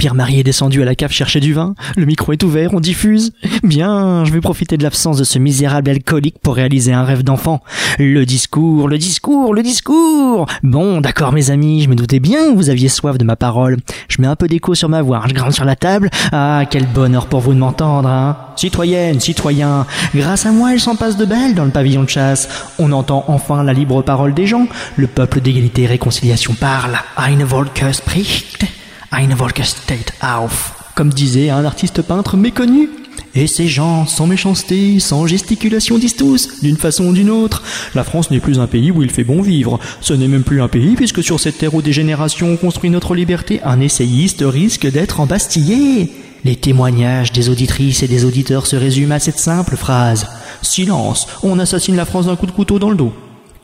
Pierre-Marie est descendu à la cave chercher du vin. Le micro est ouvert, on diffuse. Bien, je vais profiter de l'absence de ce misérable alcoolique pour réaliser un rêve d'enfant. Le discours, le discours, le discours. Bon, d'accord mes amis, je me doutais bien que vous aviez soif de ma parole. Je mets un peu d'écho sur ma voix, je grimpe sur la table. Ah, quel bonheur pour vous de m'entendre, hein. Citoyenne, citoyen, grâce à moi, il s'en passe de belles dans le pavillon de chasse. On entend enfin la libre parole des gens. Le peuple d'égalité et réconciliation parle. Eine Volke spricht, eine Volke steht auf. Comme disait un artiste peintre méconnu. Et ces gens, sans méchanceté, sans gesticulation, disent tous, d'une façon ou d'une autre, la France n'est plus un pays où il fait bon vivre. Ce n'est même plus un pays, puisque sur cette terre où des générations ont construit notre liberté, un essayiste risque d'être embastillé. Les témoignages des auditrices et des auditeurs se résument à cette simple phrase. Silence, on assassine la France d'un coup de couteau dans le dos.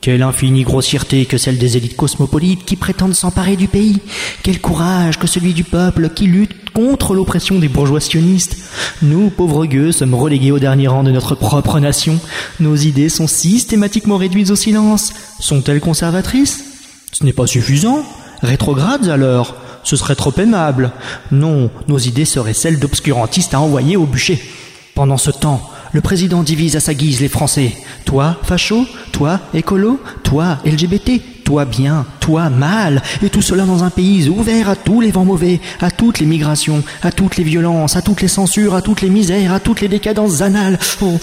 Quelle infinie grossièreté que celle des élites cosmopolites qui prétendent s'emparer du pays. Quel courage que celui du peuple qui lutte contre l'oppression des bourgeois sionistes. Nous, pauvres gueux, sommes relégués au dernier rang de notre propre nation. Nos idées sont systématiquement réduites au silence. Sont-elles conservatrices? Ce n'est pas suffisant. Rétrogrades alors Ce serait trop aimable. Non, nos idées seraient celles d'obscurantistes à envoyer au bûcher. Pendant ce temps, le président divise à sa guise les Français. Toi, facho, toi, écolo, toi, LGBT, toi bien, toi mal, et tout cela dans un pays ouvert à tous les vents mauvais, à toutes les migrations, à toutes les violences, à toutes les censures, à toutes les misères, à toutes les décadences anales. Oh,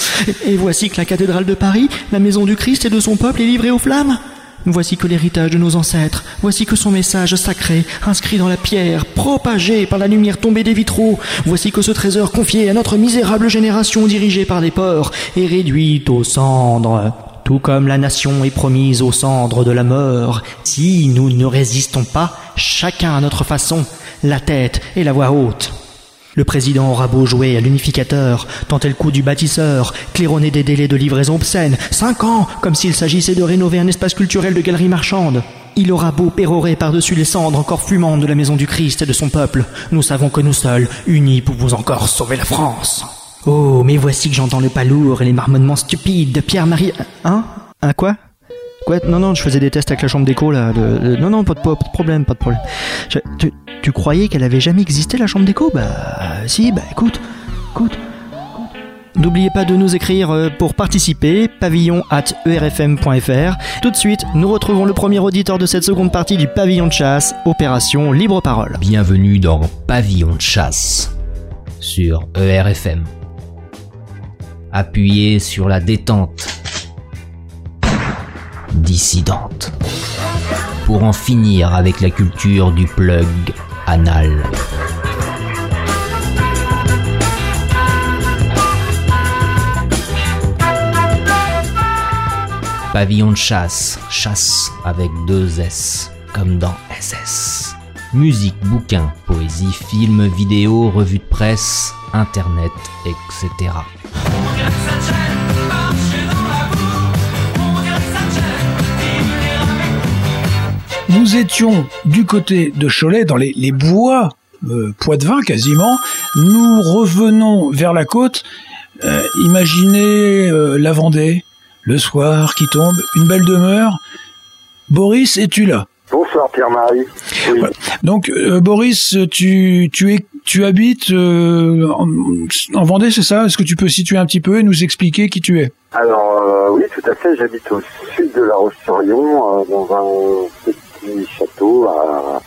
et voici que la cathédrale de Paris, la maison du Christ et de son peuple est livrée aux flammes. Voici que l'héritage de nos ancêtres, voici que son message sacré, inscrit dans la pierre, propagé par la lumière tombée des vitraux, voici que ce trésor confié à notre misérable génération dirigée par des porcs est réduit aux cendres. Tout comme la nation est promise aux cendres de la mort, si nous ne résistons pas, chacun à notre façon, la tête et la voix haute. Le président aura beau jouer à l'unificateur, tenter le coup du bâtisseur, claironner des délais de livraison obscènes, cinq ans, comme s'il s'agissait de rénover un espace culturel de galerie marchande. Il aura beau pérorer par-dessus les cendres encore fumantes de la maison du Christ et de son peuple, nous savons que nous seuls, unis, pouvons encore sauver la France. Oh, mais voici que j'entends le palourd et les marmonnements stupides de Pierre-Marie... Hein? Hein quoi? Non, non, je faisais des tests avec la chambre d'écho, là. Non, non, pas de, problème, pas de problème. Tu, croyais qu'elle avait jamais existé, la chambre d'écho? Bah, si, bah écoute, écoute. N'oubliez pas de nous écrire euh, pour participer, pavillon at erfm.fr. Tout de suite, nous retrouvons le premier auditeur de cette seconde partie du pavillon de chasse, opération Libre Parole. Bienvenue dans Pavillon de chasse sur ERFM. Appuyez sur la détente dissidente pour en finir avec la culture du plug anal. Pavillon de chasse, chasse avec deux S, comme dans SS. Musique, bouquins, poésie, films, vidéos, revues de presse, internet, etc. Nous étions du côté de Cholet, dans les, les bois, euh, Poitevin quasiment. Nous revenons vers la côte. Euh, imaginez euh, la Vendée, le soir qui tombe, une belle demeure. Boris, es-tu là? Bonsoir Pierre-Marie. Oui. Donc, Boris, tu, tu, es, tu habites en, en Vendée, c'est ça? Est-ce que tu peux situer un petit peu et nous expliquer qui tu es? Alors oui, tout à fait. J'habite au sud de La Roche-sur-Yon, dans un petit château à,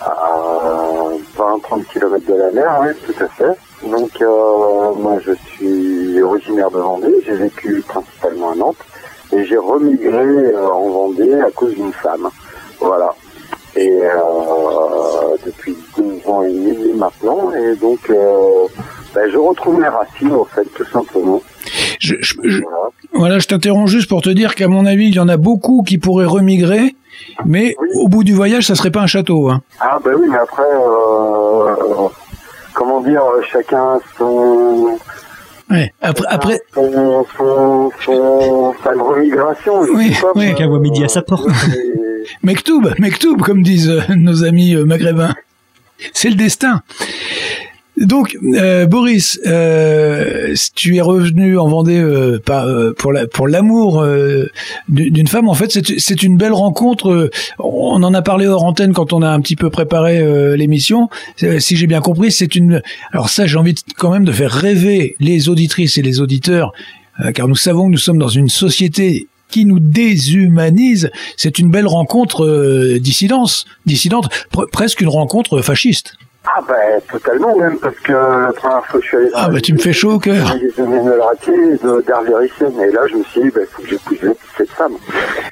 à 20-30 km de la mer, oui, tout à fait. Donc euh, moi, je suis originaire de Vendée. J'ai vécu principalement à Nantes et j'ai remigré euh, en Vendée à cause d'une femme. Voilà. Et euh, depuis 12 ans et demi maintenant, et donc euh, ben, je retrouve mes racines, en fait, tout simplement. je, je- je- Voilà. Voilà, je t'interromps juste pour te dire qu'à mon avis, il y en a beaucoup qui pourraient remigrer, mais Oui. au bout du voyage, ça serait pas un château. Hein. Ah ben oui, mais après, euh, comment dire, chacun son, Ouais. Après, après, son, son, son- sa remigration. je Oui, pas, oui. moi, Chacun voit midi à sa porte. euh, Mektoub, Mektoub, comme disent euh, nos amis maghrébins. C'est le destin. Donc, euh, Boris, euh, tu es revenu en Vendée euh, euh, pour la, pour l'amour euh, d'une femme. En fait, c'est une belle rencontre. euh, On en a parlé hors antenne quand on a un petit peu préparé l'émission. Si j'ai bien compris, c'est une. Alors ça, j'ai envie de- quand même de faire rêver les auditrices et les auditeurs, car nous savons que nous sommes dans une société qui nous déshumanise. C'est une belle rencontre dissidence, dissidente, pre- presque une rencontre fasciste. Ah ben totalement même parce que la première fois que je suis allé Ah la bah tu me fais chaud au cœur. j'ai de le de d'Hervé Rissen et là je me suis dit ben faut que j'épouse cette femme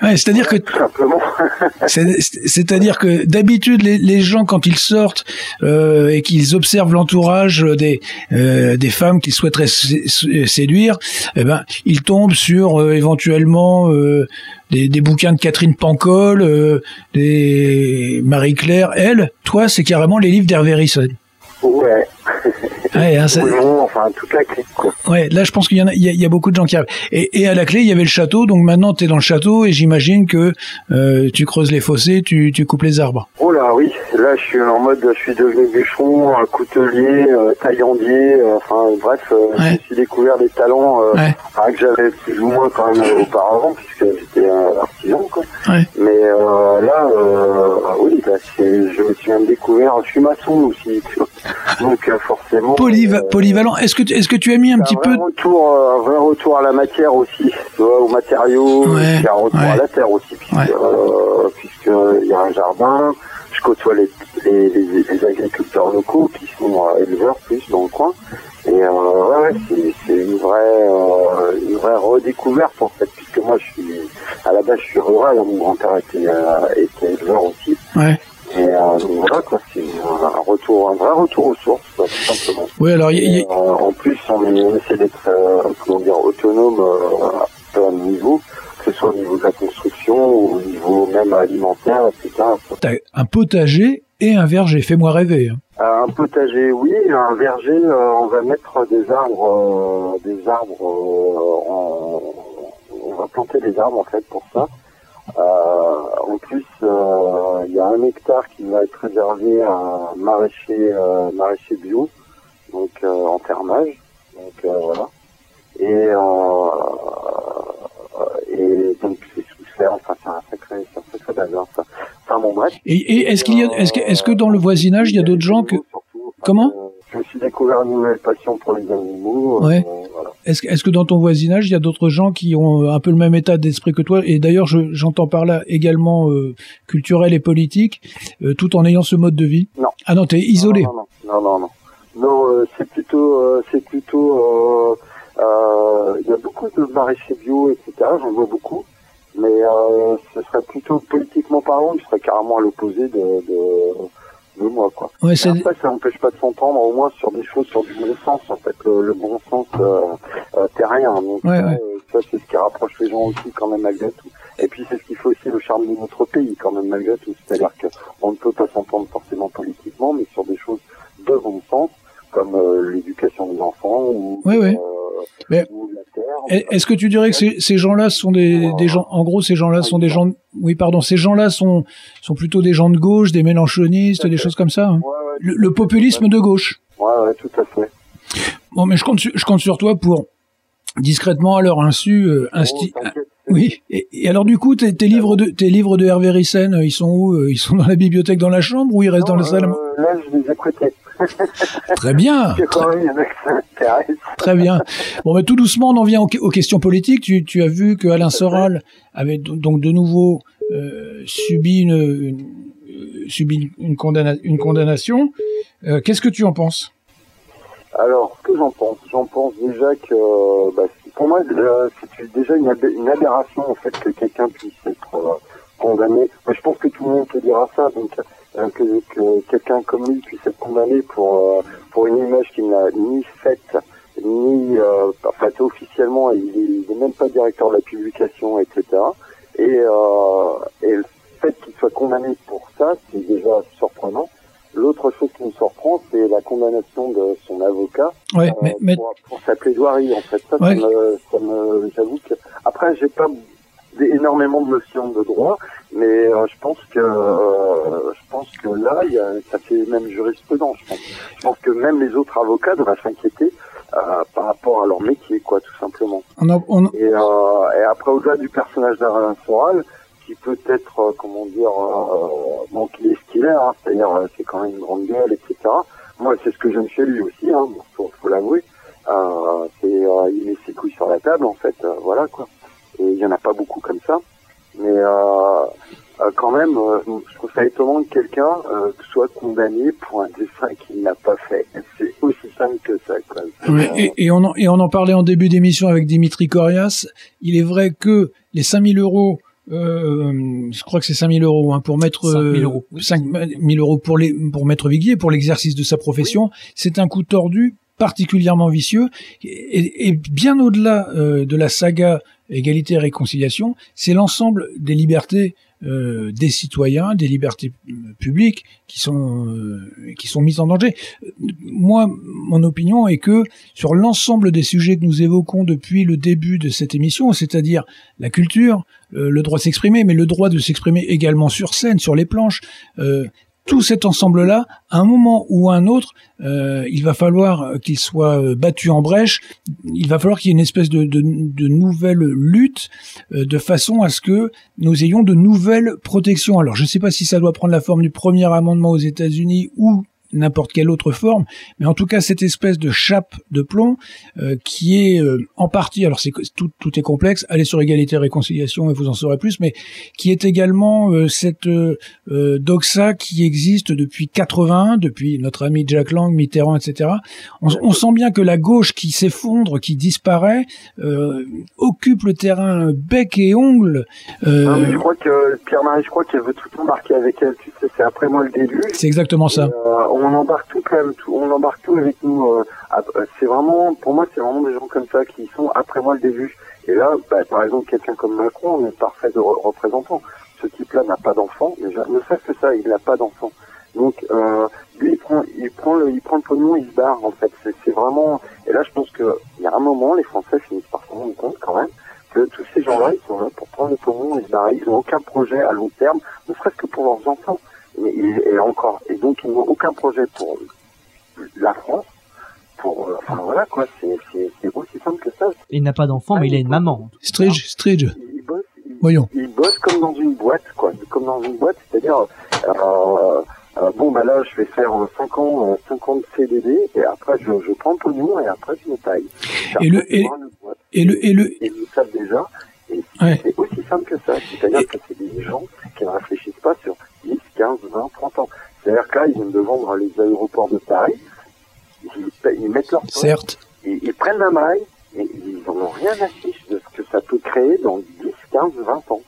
Ouais, c'est-à-dire que tout simplement c'est- c'est-à-dire que d'habitude les, les gens quand ils sortent euh, et qu'ils observent l'entourage des euh, des femmes qu'ils souhaiteraient sé- sé- séduire, eh ben ils tombent sur euh, éventuellement euh, des, des bouquins de Catherine Pancol, euh, des Marie Claire. Elle, toi, c'est carrément les livres d'Hervé Risson. ouais Ouais, hein, ça- enfin toute la clique quoi Ouais, là je pense qu'il y en a, il y a, il y a beaucoup de gens qui arrivent. Et, et à la clé, il y avait le château, donc maintenant tu es dans le château et j'imagine que euh, tu creuses les fossés, tu, tu coupes les arbres. oh là là je suis en mode je suis devenu bûcheron coutelier euh, taillandier euh, enfin bref euh, Ouais. suis découvert des talents Ouais. que j'avais plus ou moins quand même auparavant puisque j'étais un artisan quoi Ouais. Mais là, oui, c'est, je me suis même découvert, je suis maçon aussi, donc forcément. Polyva- polyvalent. Est-ce que tu- est-ce que tu as mis un petit un peu retour, un vrai retour à la matière aussi, tu vois, aux matériaux, un retour à la terre aussi, euh, puisque il y a un jardin, je côtoie les, les, les, les agriculteurs locaux qui sont euh, éleveurs plus dans le coin, et euh, ouais, ouais, c'est, une vraie euh, une vraie redécouverte en fait, puisque moi je suis à la base je suis rural, hein, mon grand-père était, était éleveur aussi. Ouais. Et euh, donc voilà quoi, c'est un retour, un vrai retour aux sources, quoi, tout simplement. Oui, alors y y Et, euh, en plus, on, essaie d'être, euh, comment dire, autonome à plein de niveaux, que ce soit au niveau de la construction au niveau même alimentaire, etc. t'as un potager et un verger. Fais-moi rêver. hein. Euh, un potager, oui, un verger, euh, on va mettre des arbres, euh, des arbres, euh, on va planter des arbres en fait pour ça. En plus, il y a un hectare qui va être réservé à un maraîcher, maraîcher bio, donc en fermage. Donc voilà. Et, et donc c'est enfin un sacré, un sacré bazar ça. Enfin bon bref. Et, et est-ce qu'il y a, est-ce que, est-ce que dans le voisinage il y a d'autres gens que, Surtout, Comment? euh, Je me suis découvert une nouvelle passion pour les animaux. Ouais. euh, voilà. est-ce, que- est-ce que dans ton voisinage il y a d'autres gens qui ont un peu le même état d'esprit que toi? Et d'ailleurs, je- j'entends par là également euh, culturel et politique, euh, tout en ayant ce mode de vie? Non. Ah non, t'es isolé. Non, non, non, non, non. Non, euh, c'est plutôt, euh, c'est plutôt, euh, euh, il y a beaucoup de maraîchers bio, etc. J'en vois beaucoup, mais euh, ce serait plutôt politiquement parlant, il serait carrément à l'opposé de, de, de moi, quoi. Ouais, c'est, Après, ça n'empêche pas de s'entendre, au moins sur des choses, sur du bon sens, en fait, le, le bon sens euh, euh, terrien. Donc, Ouais, ça, ouais. euh, ça, c'est ce qui rapproche les gens aussi, quand même, malgré tout. Et puis, c'est ce qui fait aussi le charme de notre pays, quand même, malgré tout. C'est-à-dire qu'on ne peut pas s'entendre forcément politiquement, mais sur des choses de bon sens, comme euh, l'éducation des enfants ou, Ouais, ouais. euh, Mais- ou la terre. Est- Est-ce que tu dirais que ces, ces gens-là sont des, des gens, en gros, ces gens-là sont des gens, oui, pardon, ces gens-là sont, sont plutôt des gens de gauche, des mélanchonistes, des choses comme ça. hein Ouais, ouais, le, le populisme de gauche. ouais, ouais, tout à fait. Bon, mais je compte, sur- je compte sur toi pour discrètement à leur insu euh, insti- Oh. Oui. Et, et alors du coup, tes, tes livres de tes livres de Hervé Rissen, euh, ils sont où Ils sont dans la bibliothèque, dans la chambre, ou ils restent dans la salle? euh, Là, je les ai prêtés. Très bien, très bien. Bon, mais tout doucement, on en vient aux, aux questions politiques. Tu, tu as vu que Alain Soral avait do- donc de nouveau euh, subi une, une, euh, subi une, condamna- une condamnation. Euh, Qu'est-ce que tu en penses? Alors, ce que j'en pense J'en pense déjà que, bah, pour moi, c'est déjà une, ab- une aberration, en fait, que quelqu'un puisse être euh, condamné. Moi, je pense que tout le monde te dira ça, donc que, que quelqu'un comme lui puisse être condamné pour, euh, pour une image qu'il n'a ni faite, ni euh, enfin, faite officiellement, il n'est même pas directeur de la publication, etc. Et, euh, et le fait qu'il soit condamné pour ça, c'est déjà surprenant. L'autre chose qui me surprend, c'est la condamnation de son avocat Ouais, euh, mais, mais pour, pour sa plaidoirie. En fait, ça, Ouais. ça me, ça me- j'avoue que après, j'ai pas énormément de notions de droit, Mais euh, je pense que euh, je pense que là, il y a, ça fait même jurisprudence. Je pense. je pense que même les autres avocats devraient s'inquiéter euh, par rapport à leur métier, quoi, tout simplement. On a- on- Et, euh, et après, au-delà du personnage d'Alain Soral, qui peut être, euh, comment dire, euh, bon, qui est ce qu'il est, hein, c'est-à-dire, c'est quand même une grande gueule, etc. Moi, c'est ce que j'aime chez lui aussi, hein, faut, faut l'avouer. Euh, c'est, euh, il met ses couilles sur la table, en fait, voilà, quoi. Et il y en a pas beaucoup comme ça. Mais euh, euh, quand même, euh, je trouve ça étonnant que quelqu'un euh, soit condamné pour un dessin qu'il n'a pas fait. C'est aussi simple que ça, quoi. Oui, Euh, et, et on en, et on en parlait en début d'émission avec Dimitri Corias. Il est vrai que les 5000 euros, euh, je crois que c'est 5000 euros hein, pour mettre 5 000 euh, euros. 5 000 euros pour les pour maître Viguier pour l'exercice de sa profession. C'est un coup tordu particulièrement vicieux et, et bien au-delà euh, de la saga égalité et réconciliation, c'est l'ensemble des libertés euh, des citoyens, des libertés euh, publiques qui sont euh, qui sont mises en danger. Moi, mon opinion est que sur l'ensemble des sujets que nous évoquons depuis le début de cette émission, c'est-à-dire la culture, euh, le droit de s'exprimer, mais le droit de s'exprimer également sur scène, sur les planches, tout cet ensemble-là, à un moment ou à un autre, euh, il va falloir qu'il soit euh, battu en brèche. Il va falloir qu'il y ait une espèce de, nouvelle lutte euh, de façon à ce que nous ayons de nouvelles protections. Alors, je ne sais pas si ça doit prendre la forme du premier amendement aux États-Unis ou n'importe quelle autre forme, mais en tout cas cette espèce de chape de plomb euh, qui est euh, en partie, alors c'est tout, tout est complexe, allez sur égalité et réconciliation et vous en saurez plus, mais qui est également euh, cette euh, euh, doxa qui existe depuis 81, depuis notre ami Jack Lang, Mitterrand, etc. On, on sent bien que la gauche qui s'effondre, qui disparaît, euh, occupe le terrain bec et ongle. euh, Non, mais je crois que Pierre-Marie, je crois qu'elle veut tout embarquer avec elle. Tu sais, c'est après moi le début. c'est exactement ça. On embarque tout quand même, tout, on embarque tout avec nous. euh, euh, c'est vraiment, pour moi, c'est vraiment des gens comme ça qui sont après moi le début. Et là, bah, par exemple, quelqu'un comme Macron, on est parfait de re- représentant. Ce type-là n'a pas d'enfant, déjà, ne serait-ce que ça, il n'a pas d'enfant. Donc, euh, lui, il prend, il prend le, il prend le pognon, il se barre, en fait. C'est, vraiment, et là, je pense que, il y a un moment, les Français finissent par se rendre compte, quand même, que tous ces gens-là, ils sont là pour prendre le pognon et se barrer. Ils n'ont aucun projet à long terme, ne serait-ce que pour leurs enfants. Et, et encore, et donc, ils n'ont aucun projet pour la France, pour, euh, enfin, voilà, quoi, c'est, aussi simple que ça. Il n'a pas d'enfant, mais il a une maman. Stridge, Stridge, ils, voyons. ils bossent comme dans une boîte, quoi, comme dans une boîte, c'est-à-dire, euh, euh, bon, bah là, je vais faire 5 ans, 5 ans de CDD, et après, je, je prends le pognon, et après, je me taille. Et le- et- une boîte. Et le, et le, Et ils le savent déjà, et Ouais. c'est aussi simple que ça. C'est-à-dire que c'est des gens qui ne réfléchissent pas sur 10, 15, 20, 30 ans. C'est-à-dire que là, ils viennent de vendre les aéroports de Paris, ils, mettent leur certes, ils, ils prennent la maille, et ils n'en ont rien à fiche de ce que ça peut créer dans 10, 15, 20 ans.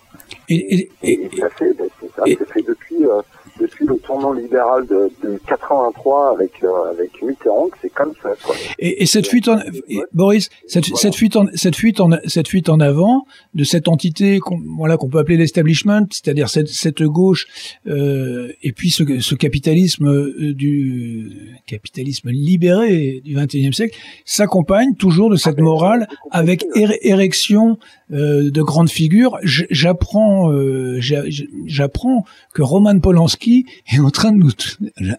et, et, Et, ça fait, ben, c'est ça, fait depuis, euh, depuis le tournant libéral de, de 83 avec, euh, avec Mitterrand, c'est comme ça, quoi. Et, et cette fuite en, et Boris, cette, cette fuite en, cette fuite en, cette fuite en avant de cette entité qu'on, voilà, qu'on peut appeler l'establishment, c'est-à-dire cette, cette gauche, euh, et puis ce, ce capitalisme euh, du capitalisme libéré du XXIe siècle, s'accompagne toujours de cette morale avec ér- érection euh, de grandes figures. J'apprends, j'a- j'apprends que Roman Polanski est en train de nous,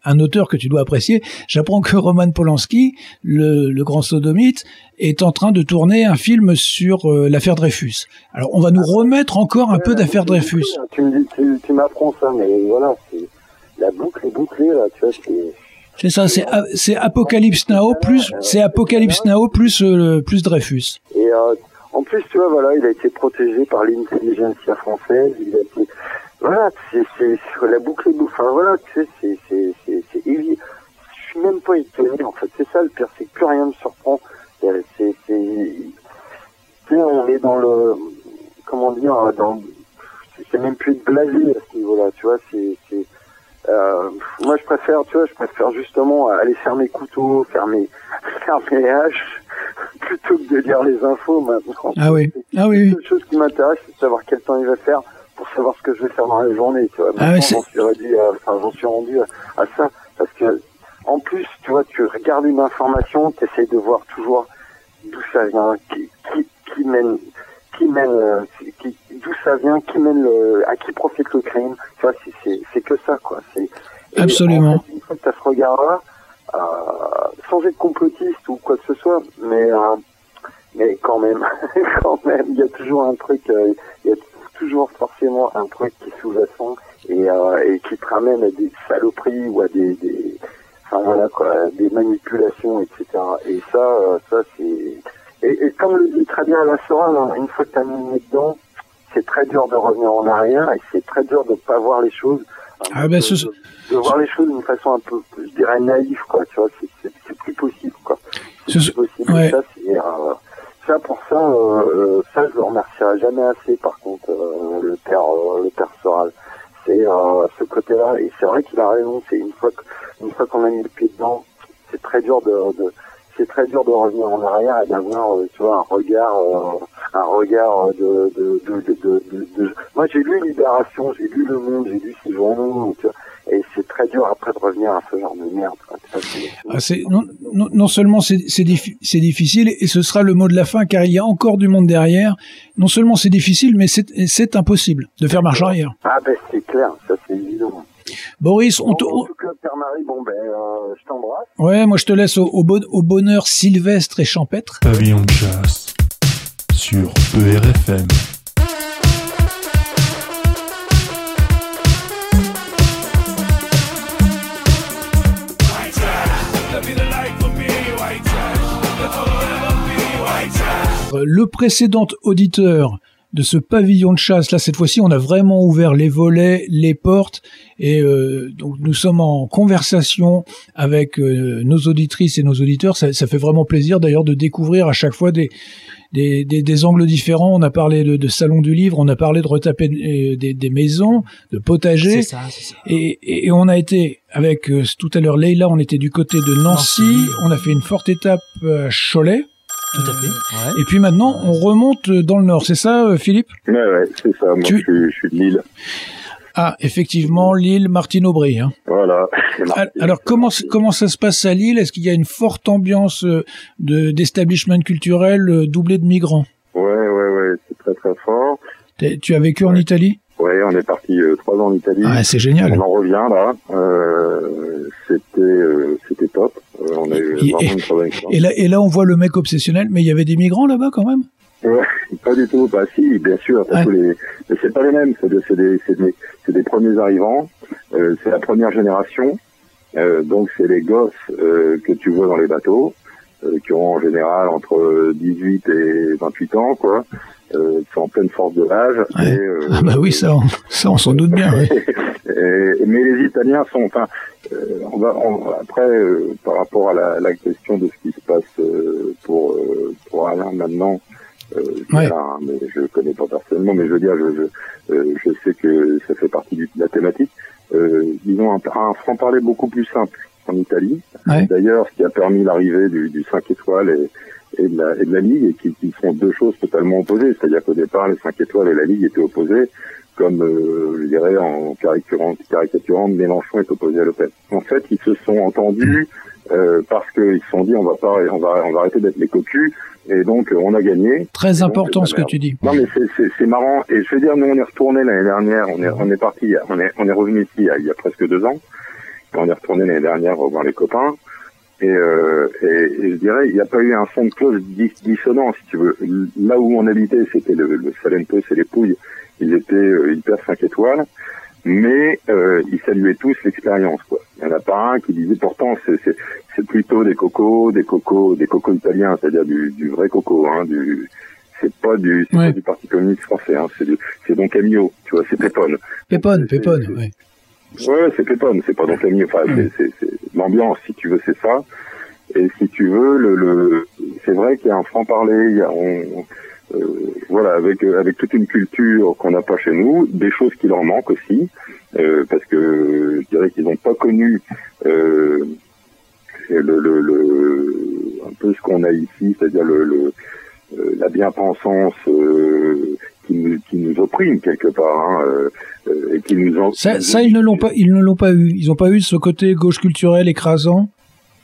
un auteur que tu dois apprécier. J'apprends que Roman Polanski, le, le grand sodomite, est en train de tourner un film sur euh, l'affaire Dreyfus. Alors, on va nous remettre encore un peu d'affaire Dreyfus. Tu m'apprends ça, mais voilà, la boucle est bouclée, là, tu vois, c'est, C'est ça, c'est a- c'est Apocalypse Now plus c'est Apocalypse Now plus euh, plus Dreyfus. Et euh, en plus, tu vois, voilà, il a été protégé par l'intelligentsia française. Il a été, voilà, c'est, la boucle est. Enfin, voilà, tu sais, c'est, évident. Je suis même pas étonné, en fait. C'est ça le pire, c'est que plus rien me surprend. C'est, c'est, tu sais, on est dans le, comment dire, dans, c'est même plus de blasé à ce niveau-là, tu vois, c'est, euh, moi je préfère, tu vois, je préfère justement aller faire mes couteaux, faire mes, faire mes haches, plutôt que de lire les infos maintenant. Ah oui, ah oui. La seule chose qui m'intéresse, c'est de savoir quel temps il va faire pour savoir ce que je vais faire dans la journée, tu vois. Ah ouais, j'en suis rendu, à- enfin, j'en suis rendu à, à ça, parce que, en plus, tu vois, tu regardes une information, tu essayes de voir toujours d'où ça vient, qui, qui, qui mène, qui mène, euh, qui, d'où ça vient, qui mène le, à qui profite le crime. Tu vois, c'est, que ça, quoi. C'est, Absolument. en fait, une fois que t'as ce regard-là, euh, sans être complotiste ou quoi que ce soit, mais, euh, mais quand même, quand même, il y a toujours un truc, euh, il y a toujours forcément un truc qui sous-jacent et, euh, et qui te ramène à des saloperies ou à des, des enfin voilà quoi, des manipulations, etc. Et ça, euh, ça c'est, et, et comme le dit très bien la Soral, hein, une fois que t'as mis dedans, c'est très dur de revenir en arrière et c'est très dur de pas voir les choses. Ah de, ben, de- ce- de, de voir les choses d'une façon un peu, je dirais naïve, quoi. Tu vois, c'est, plus possible, quoi. C'est Ce- plus possible. ouais. Et Ça, c'est, euh, ça pour ça, euh, euh, ça je le remercierai jamais assez. Par contre, euh, le père, euh, le père Soral, c'est euh, ce côté-là. Et c'est vrai qu'il a raison. C'est une fois une fois qu'on a mis le pied dedans, c'est très dur de, de c'est très dur de revenir en arrière et d'avoir, euh, tu vois, un regard, euh, un regard de, de, de, de, de- Moi, j'ai lu Libération, j'ai lu Le Monde, j'ai lu ces journaux, tu et c'est très dur après de revenir à ce genre de merde. Ah, c'est non, non, non seulement c'est c'est diffi- c'est difficile et ce sera le mot de la fin car il y a encore du monde derrière. Non seulement c'est difficile, mais c'est c'est impossible de faire marche arrière. Ah ben c'est clair, ça c'est évident. Boris, on te, Bon, en tout cas, Père Marie, bon ben, euh, je t'embrasse. ouais, moi je te laisse au, au, bon- au bonheur sylvestre et champêtre. Pavillon de chasse sur ERFM. Le précédent auditeur de ce pavillon de chasse, là cette fois-ci, on a vraiment ouvert les volets, les portes, et euh, donc nous sommes en conversation avec euh, nos auditrices et nos auditeurs. Ça, ça fait vraiment plaisir d'ailleurs de découvrir à chaque fois des, des, des, des angles différents. On a parlé de, de salon du livre, on a parlé de retaper euh, des, des maisons, de potagers. C'est ça, c'est ça. Et, et, on a été avec euh, tout à l'heure Leïla, on était du côté de Nancy, Nancy. on a fait une forte étape euh, à Cholet. Tout à fait. Ouais. Et puis maintenant, on remonte dans le nord, c'est ça, euh, Philippe? Ouais, ouais, c'est ça. Moi, Tu- je, suis, je suis de Lille. Ah, effectivement, Lille, Martine Aubry. Hein. Voilà. Al- Alors, comment, comment ça se passe à Lille? Est-ce qu'il y a une forte ambiance euh, de d'establishment culturel euh, doublé de migrants? Ouais, ouais, ouais, c'est très très fort. Tu as vécu en Italie? Ouais, on est parti euh, trois ans en Italie. Ah, c'est génial. On en revient là. Euh, c'était euh, c'était top. On a eu Et- vraiment expérience. Et là, et là, on voit le mec obsessionnel, mais il y avait des migrants là-bas quand même? Ouais, pas du tout. Bah si, bien sûr. Ouais. tous les... Mais c'est pas les mêmes. C'est des, c'est des, des, des premiers arrivants. C'est la première génération. Donc c'est les gosses que tu vois dans les bateaux, qui ont en général entre 18 et 28 ans, quoi. Euh, qui sont en pleine force de l'âge. Ouais. Euh, Ah bah oui, ça, on, ça, on s'en doute bien. ouais. Et- mais les Italiens sont, enfin, euh, on va, on- après, euh, par rapport à la, la question de ce qui se passe euh, pour euh, pour Alain maintenant, euh, Ouais. Hein, mais je connais pas personnellement, mais je veux dire, je, je, euh, je sais que ça fait partie de la thématique. Euh, ils ont un, un franc-parler beaucoup plus simple en Italie. D'ailleurs, ce qui a permis l'arrivée du, du 5 étoiles et, et, de la, et de la Ligue, et qui, qui sont deux choses totalement opposées. C'est-à-dire qu'au départ, les 5 étoiles et la Ligue étaient opposés, comme euh, je dirais en caricaturant, caricaturant, Mélenchon est opposé à Le Pen. En fait, ils se sont entendus euh, parce qu'ils se sont dit on va pas, on va, on va arrêter d'être les cocus, et donc euh, on a gagné. Très important c'est ce que tu dis. Non mais c'est- c'est c'est marrant et je veux dire nous on est retourné l'année dernière on est on est parti on est on est revenu ici il y a, il y a presque deux ans et on est retourné l'année dernière voir les copains et, euh, et, et je dirais il n'y a pas eu un son de cloche dis- dissonant si tu veux. Là où on habitait c'était le, le Salento et les Pouilles. Ils étaient euh, hyper 5 étoiles. Mais euh, ils saluaient tous l'expérience quoi. Il n'y en a pas un qui disait pourtant c'est c'est c'est plutôt des cocos des cocos des cocos italiens c'est-à-dire du, du vrai coco hein du c'est pas du c'est Ouais. pas du Parti communiste français hein. C'est du c'est Don Camillo tu vois c'est Pépone. Pépone, C'est- Pépone, c'est- ouais. C'est Pépone, c'est pas Don Camillo. Enfin, Mm. c'est- l'ambiance, si tu veux, c'est ça. Et si tu veux, le, le c'est vrai qu'il y a un franc parler. Il y a, on, euh, voilà, avec euh, avec toute une culture qu'on n'a pas chez nous, des choses qui leur manquent aussi, euh, parce que je dirais qu'ils n'ont pas connu euh, le, le, le un peu ce qu'on a ici, c'est-à-dire le, le euh, la bien-pensance euh, qui nous qui nous opprime quelque part, hein, euh, euh, et qui nous en, Ça, ça, ils ne l'ont pas, ils ne l'ont pas eu. Ils n'ont pas eu ce côté gauche culturel écrasant.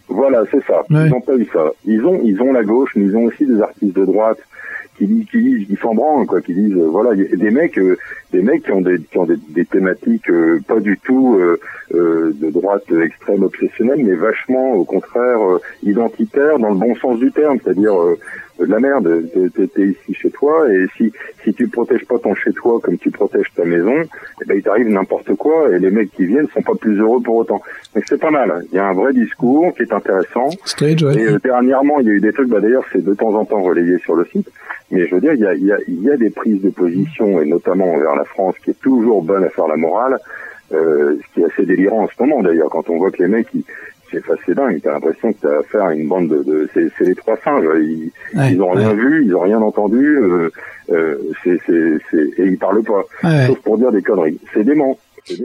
Voilà, c'est ça. Ouais. Ils n'ont pas eu ça. Ils ont, ils ont la gauche, mais ils ont aussi des artistes de droite qui disent, qui disent, qui s'en branlent, quoi, qui disent, euh, voilà, y a des mecs, euh, des mecs qui ont des, qui ont des, des thématiques euh, pas du tout de droite extrême obsessionnelle, mais vachement, au contraire, identitaire dans le bon sens du terme, c'est-à-dire de la merde, t'es ici chez toi, et si si tu protèges pas ton chez toi comme tu protèges ta maison, eh ben il t'arrive n'importe quoi, et les mecs qui viennent sont pas plus heureux pour autant. Donc c'est pas mal. Il y a un vrai discours qui est intéressant. Stage, ouais. Et dernièrement, il y a eu des trucs, bah d'ailleurs c'est de temps en temps relayé sur le site, mais je veux dire, il y a, il y a, il y a des prises de position, et notamment envers la France, qui est toujours bonne à faire la morale, euh, ce qui est assez délirant en ce moment d'ailleurs, quand on voit que les mecs, ils, c'est assez dingue, t'as l'impression que t'as affaire à une bande de... de c'est, les trois singes, ils, Ouais, ils ont rien ouais. vu, ils ont rien entendu, euh, euh, c'est, et ils parlent pas, Ouais. sauf pour dire des conneries. C'est dément.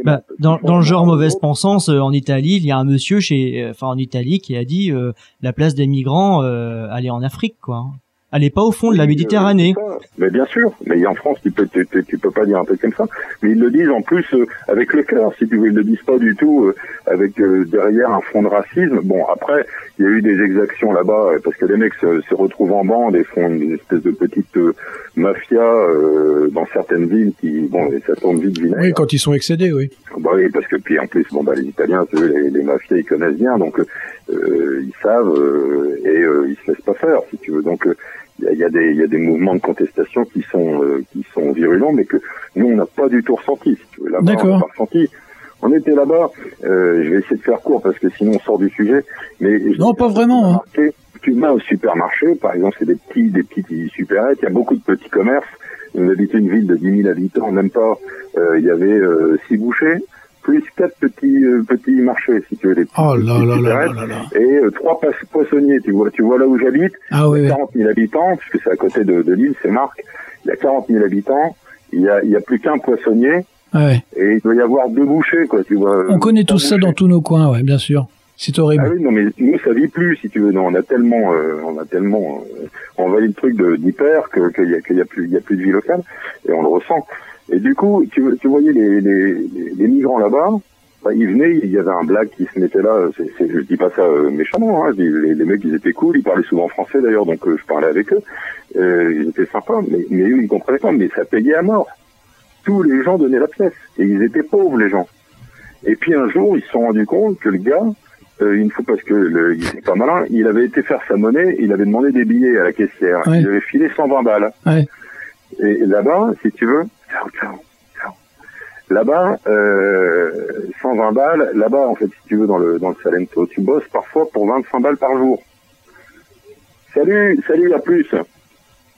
Bah, dans, le genre mauvaise pensance, euh, en Italie, il y a un monsieur chez, euh, en Italie, qui a dit euh, la place des migrants, allez en Afrique, quoi. Hein. Allez pas au fond de la Méditerranée. euh, mais bien sûr, mais en France, tu peux, tu, tu, tu peux pas dire un truc comme ça. Mais ils le disent en plus euh, avec le cœur, si tu veux. Ils le disent pas du tout euh, avec euh, derrière un fond de racisme. Bon, après, il y a eu des exactions là-bas euh, parce que les mecs se, se retrouvent en bande et font une espèce de petite euh, mafia euh, dans certaines villes qui, bon, et ça tourne vite vinaigre. Oui, quand ils sont excédés, oui. Bah oui, parce que puis en plus, bon bah les Italiens, eux, les, les mafias, ils connaissent bien, donc euh, ils savent euh, et euh, ils se laissent pas faire, si tu veux. Donc euh, il y, a, des il y a des mouvements de contestation qui sont euh, qui sont virulents, mais que nous on n'a pas du tout ressenti. Si tu veux, là-bas, on n'a pas ressenti. On était là-bas. euh, je vais essayer de faire court parce que sinon on sort du sujet. Mais Non, pas vraiment, hein. Tu vas au supermarché, par exemple, c'est des petits des petits supérettes. Il y a beaucoup de petits commerces. On habitait une ville de 10 000 habitants, même pas. Euh, il y avait euh, six bouchers, plus quatre petits euh, petits marchés, si tu veux, des petits, Oh là petites là là supérettes, là là là. et euh, trois poissonniers. Tu vois, tu vois là où j'habite, Ah oui, il y oui. a 40 000 habitants, puisque c'est à côté de, de l'île, c'est Marc. Il y a 40 000 habitants. Il y a, il y a plus qu'un poissonnier Ouais. et il doit y avoir deux bouchers, quoi. Tu vois. On connaît tous ça dans tous nos coins, ouais, bien sûr. C'est Ah horrible. oui, non, mais nous, ça vit plus, si tu veux. Non, on a tellement, euh, on a tellement euh, envahi le truc de- d'hyper que qu'il y a, qu'il y a plus, il y a plus de vie locale, et on le ressent. Et du coup, tu, tu voyais les, les, les- migrants là-bas, bah, ils venaient, il y avait un black qui se mettait là. C'est, c'est, je dis pas ça euh, méchamment. Hein, les, les mecs, ils étaient cool, ils parlaient souvent français d'ailleurs, donc euh, je parlais avec eux. Euh, ils étaient sympas, mais, mais eux, ils comprenaient pas. Mais ça payait à mort. Tous les gens donnaient la pièce, et ils étaient pauvres les gens. Et puis un jour, ils se sont rendus compte que le gars, euh, une fois parce que le, il était pas malin, il avait été faire sa monnaie, il avait demandé des billets à la caissière. Ouais. Il avait filé 120 balles. Ouais. Et là-bas, si tu veux, ciao, ciao, ciao. Là-bas, euh, 120 balles. Là-bas, en fait, si tu veux, dans le dans le Salento, tu bosses parfois pour 25 balles par jour. Salut, salut, à plus.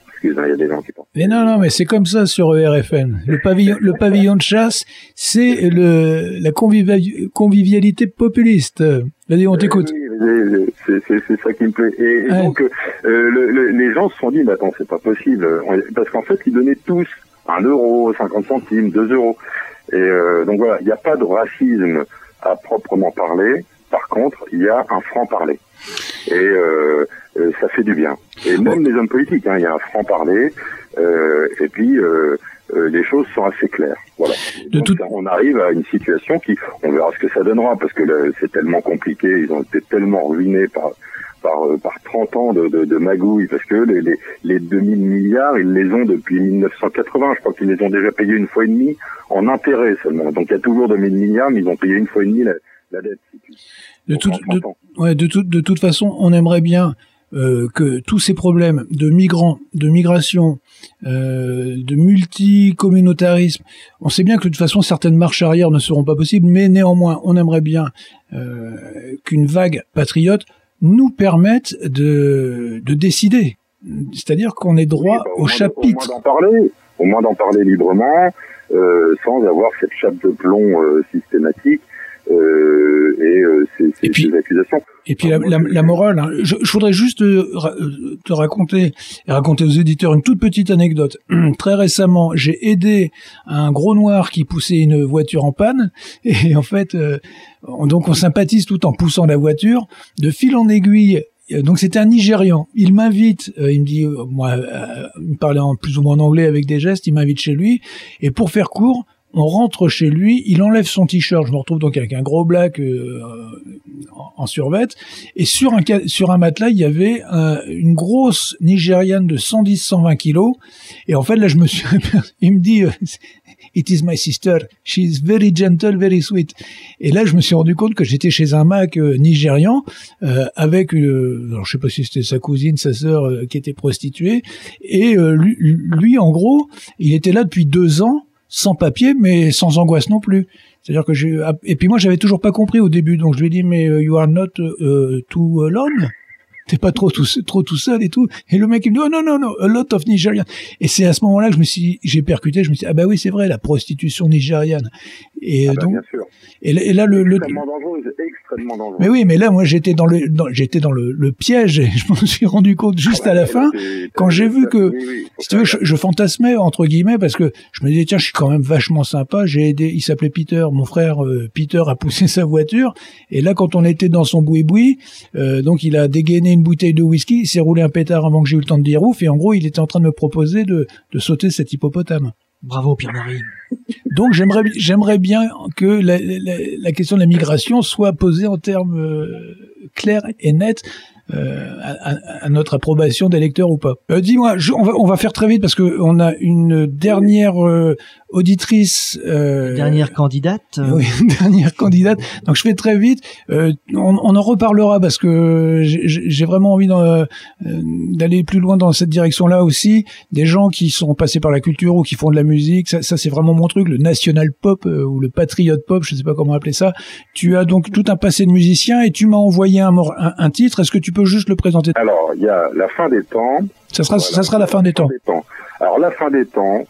Excuse-moi, il y a des gens qui parlent. Mais non, non, mais c'est comme ça sur ERFM. Le pavillon, le pavillon de chasse, c'est le la convivi- convivialité populiste. Vas-y, on t'écoute. Oui, c'est- ça qui me plaît. Et, et Ouais. donc, euh, le- le- les gens se sont dit, mais attends, c'est pas possible. Parce qu'en fait, ils donnaient tous un euro, 50 centimes, 2 euros. Et euh, donc voilà, il n'y a pas de racisme à proprement parler. Par contre, il y a un franc-parler. Et euh, euh, ça fait du bien. Et même les hommes politiques, hein, il y a un franc-parler. Euh, et puis, euh, euh, les choses sont assez claires. Voilà. De Donc, toute- ça, on arrive à une situation qui, on verra ce que ça donnera, parce que c'est tellement compliqué, ils ont été tellement ruinés par par, euh, par 30 ans de, de, de magouille, parce que les, les, les 2000 milliards, ils les ont depuis 1980, je crois qu'ils les ont déjà payés une fois et demie en intérêt seulement. Donc il y a toujours 2000 milliards, mais ils ont payé une fois et demie la, la dette. De, en de, 30 ans. ouais, de, toute- de toute façon, on aimerait bien euh, que tous ces problèmes de migrants, de migration, euh, de multicommunautarisme, on sait bien que de toute façon certaines marches arrière ne seront pas possibles, mais néanmoins, on aimerait bien euh, qu'une vague patriote nous permette de, de décider. C'est-à-dire qu'on ait droit Oui, bah, au chapitre. Au moins d'en parler, au moins d'en parler librement, euh, sans avoir cette chape de plomb euh, systématique euh, et euh, ces, puis- ces accusations. Et puis la, la, la morale, hein. je, je voudrais juste euh, te raconter et raconter aux éditeurs une toute petite anecdote. Très récemment, j'ai aidé un gros noir qui poussait une voiture en panne et en fait, euh, on- donc on sympathise tout en poussant la voiture. De fil en aiguille, donc c'était un Nigérian. Il m'invite, euh, il me dit, euh, moi, euh, il me parlait en plus ou moins en anglais avec des gestes, il m'invite chez lui et pour faire court. On rentre chez lui, il enlève son t-shirt. Je me retrouve donc avec un gros black euh, en, survêt. Et sur un, sur un matelas, il y avait un- une grosse Nigériane de 110-120 kilos. Et en fait, là, je me suis... il me dit... euh, It is my sister. She is very gentle, very sweet. Et là, je me suis rendu compte que j'étais chez un Mac euh, nigérian euh, avec, euh, alors je sais pas si c'était sa cousine, sa sœur euh, qui était prostituée. Et euh, lui, en gros, il était là depuis deux ans, sans papier, mais sans angoisse non plus. C'est-à-dire que j'ai et puis moi j'avais toujours pas compris au début, donc je lui ai dit mais euh, you are not euh, too alone, t'es pas trop tout trop tout seul et tout. Et le mec il me dit oh non non non a lot of Nigerians. Et c'est à ce moment-là que je me suis j'ai percuté, je me suis dit, ah bah oui c'est vrai la prostitution nigériane. Et Ah bah, donc bien sûr. et là, et là, le, le Extrêmement dangereuse, extrêmement dangereuse. mais oui mais là moi j'étais dans le dans- j'étais dans le, le piège et je me suis rendu compte juste à la fin C'est- quand j'ai vu que- Oui, oui, faut si tu veux, je fantasmais entre guillemets parce que je me disais tiens, je suis quand même vachement sympa. J'ai aidé, il s'appelait Peter, mon frère euh, Peter a poussé sa voiture et là quand on était dans son boui-boui, euh, donc il a dégainé une bouteille de whisky, il s'est roulé un pétard avant que j'ai eu le temps de dire ouf et en gros il était en train de me proposer de, de sauter cet hippopotame. Bravo Pierre-Marie. Donc j'aimerais j'aimerais bien que la, question de la migration soit posée en termes euh, clairs et nets. euh, à, notre approbation des lecteurs ou pas. Euh, Dis-moi, on va on va faire très vite parce que on a une dernière auditrice, euh, Dernière candidate. euh, oui, dernière candidate. Donc je fais très vite. Euh, on, on en reparlera parce que j'ai- j'ai j'ai vraiment envie d'en- euh, d'aller plus loin dans cette direction-là aussi. Des gens qui sont passés par la culture ou qui font de la musique, ça, ça c'est vraiment mon truc, le national pop euh, ou le patriot pop, je sais pas comment appeler ça. Tu as donc tout un passé de musicien et tu m'as envoyé un, un, un titre. Est-ce que tu peux juste le présenter? Alors, il y a la fin des temps. Ça sera, Voilà. ça sera la fin des temps. Alors, la fin des temps,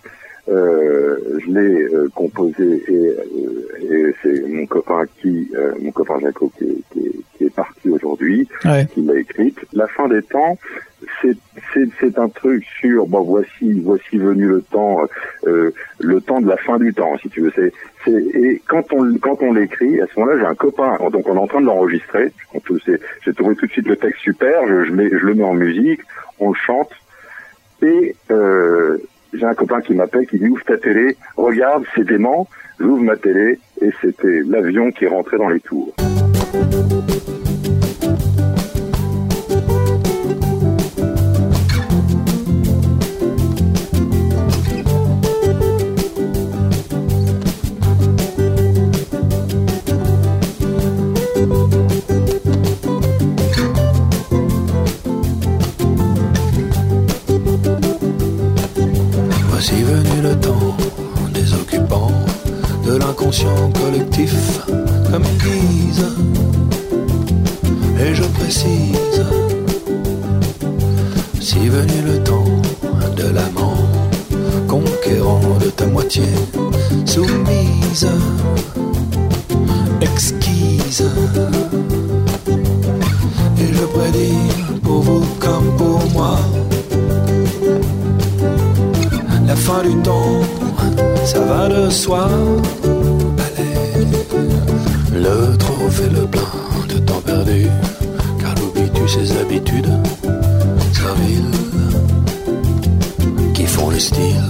je l'ai euh, composé et, euh, et c'est mon copain qui, euh, mon copain Jaco qui est, qui qui est parti aujourd'hui, Ouais. qui l'a écrite. La fin des temps, c'est un truc sur bon voici voici venu le temps euh, le temps de la fin du temps si tu veux. C'est et quand on quand on l'écrit à ce moment-là j'ai un copain. Donc on est en train de l'enregistrer. J'ai trouvé tout de suite le texte super. Je, je mets je le mets en musique on le chante. Et euh, j'ai un copain qui m'appelle qui dit ouvre ta télé regarde c'est dément. J'ouvre ma télé et c'était l'avion qui rentrait dans les tours collectif, comme ils. Et je précise, si venu le temps de l'amant, conquérant de ta moitié, soumise, exquise. Et je prédis pour vous comme pour moi la fin du temps, ça va de soi. Le trop fait le plein de temps perdu, car l'oublies-tu ses habitudes serviles qui font le style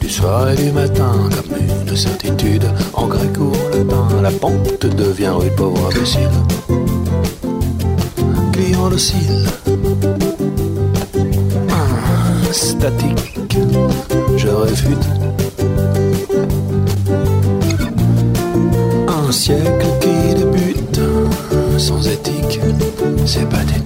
du soir et du matin comme une certitude. En grec ou en latin, la pente devient rue pauvre imbécile. Client docile statique, je réfute. C'est pathétique. Voici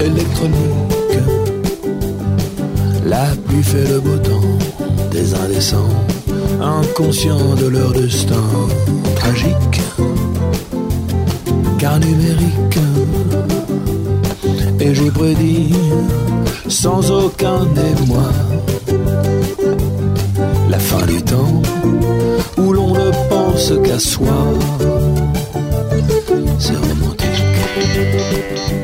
Électronique, la pluie fait le beau temps des indécents, inconscients de leur destin tragique, car numérique. Et j'ai prédit, sans aucun émoi, la fin du temps où l'on ne pense qu'à soi. Nous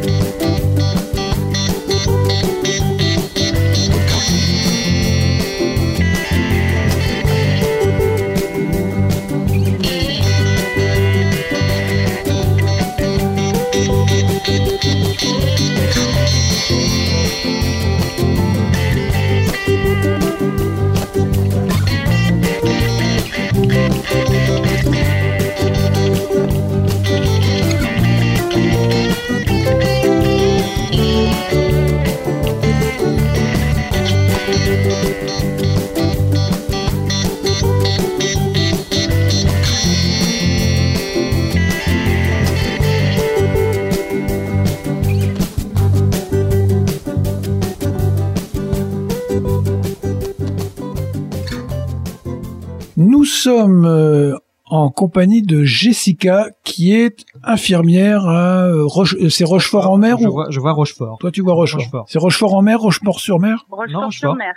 sommes euh, en compagnie de Jessica, qui est infirmière à euh, Roche... euh, c'est Rochefort en mer je ou vois, je vois Rochefort. toi tu vois Rochefort, Rochefort. C'est Rochefort en mer, Rochefort sur mer? Non, Rochefort-sur-Mer.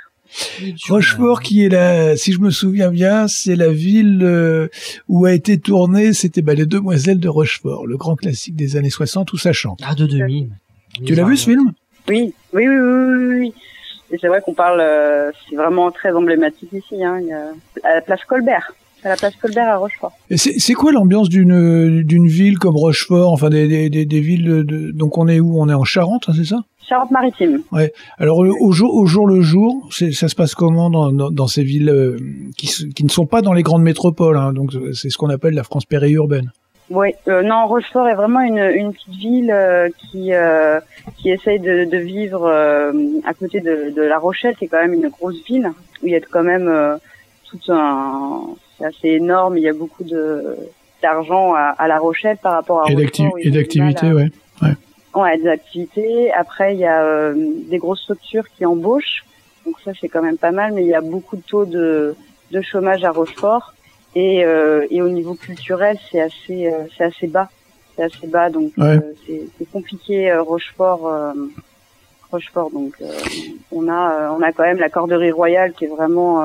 Rochefort qui est la, si je me souviens bien, c'est la ville où a été tournée, c'était bah, les Demoiselles de Rochefort, le grand classique des années 60 où ça chante. Ah, de demi. Tu l'as vu ce film? Oui, oui, oui, oui, oui, c'est vrai qu'on parle, euh, c'est vraiment très emblématique ici. Hein. À la place Colbert, à la place Colbert à Rochefort. Et c'est c'est quoi l'ambiance d'une d'une ville comme Rochefort, enfin des, des, des, des villes de, de- donc on est où? On est en Charente, hein, c'est ça? Charente-Maritime. Alors au jour au jour le jour, c'est- ça se passe comment dans, dans, dans ces villes euh, qui, qui ne sont pas dans les grandes métropoles hein, Donc c'est ce qu'on appelle la France périurbaine. Oui, euh, non, Rochefort est vraiment une, une petite ville euh, qui euh, qui essaye de, de vivre euh, à côté de, de La Rochelle, qui est quand même une grosse ville où il y a quand même euh, tout un, c'est assez énorme. Il y a beaucoup de d'argent à, à La Rochelle par rapport à Et d'activités, à- ouais. Ouais, des activités. Après, il y a euh, des grosses structures qui embauchent. Donc ça, c'est quand même pas mal. Mais il y a beaucoup de taux de, de chômage à Rochefort. Et, euh, et au niveau culturel, c'est assez, euh, c'est assez bas. C'est assez bas. Donc Ouais. euh, c'est, compliqué, Rochefort. Rochefort. Donc on a, on a quand même la Corderie Royale qui est vraiment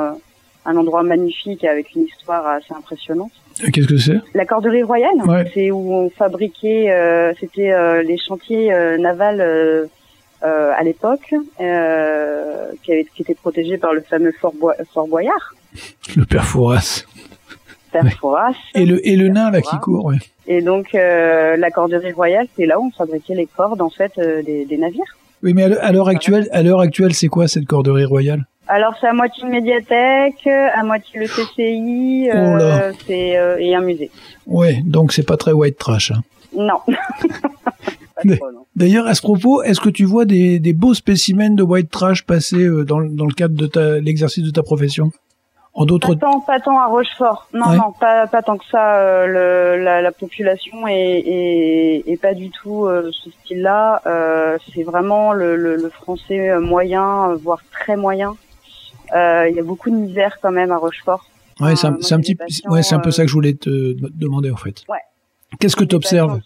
un endroit magnifique avec une histoire assez impressionnante. Qu'est-ce que c'est? La Corderie Royale, Ouais. c'est où on fabriquait, c'était les chantiers navals euh, à l'époque, euh, qui, qui étaient protégés par le fameux Fort, Fort Boyard, Le père Fouras. Fouras. Et le et le nain là qui court, ouais. Et donc euh, la Corderie Royale, c'est là où on fabriquait les cordes en fait euh, des, des navires. Oui, mais à l'heure- actuelle, à l'heure actuelle, c'est quoi cette corderie royale? Alors c'est à moitié une médiathèque, à moitié le CCI, Oh euh, et un musée. Ouais, donc c'est pas très white trash. hein. Non. D'ailleurs, à ce propos, est-ce que tu vois des, des beaux spécimens de white trash passer dans, le- dans le cadre de l'exercice de ta profession? En d'autres Pas tant, pas tant à Rochefort. Non, Ouais. non, pas, pas tant que ça. euh, le, la, la population est, est, est pas du tout euh, ce style-là. Euh, c'est vraiment le, le, le français euh, moyen, voire très moyen. Il y a beaucoup de misère quand même à Rochefort. Ouais, c'est un, moi, petit, patients, ouais, c'est un peu ça que je voulais te demander en fait. Ouais. Qu'est-ce que tu observes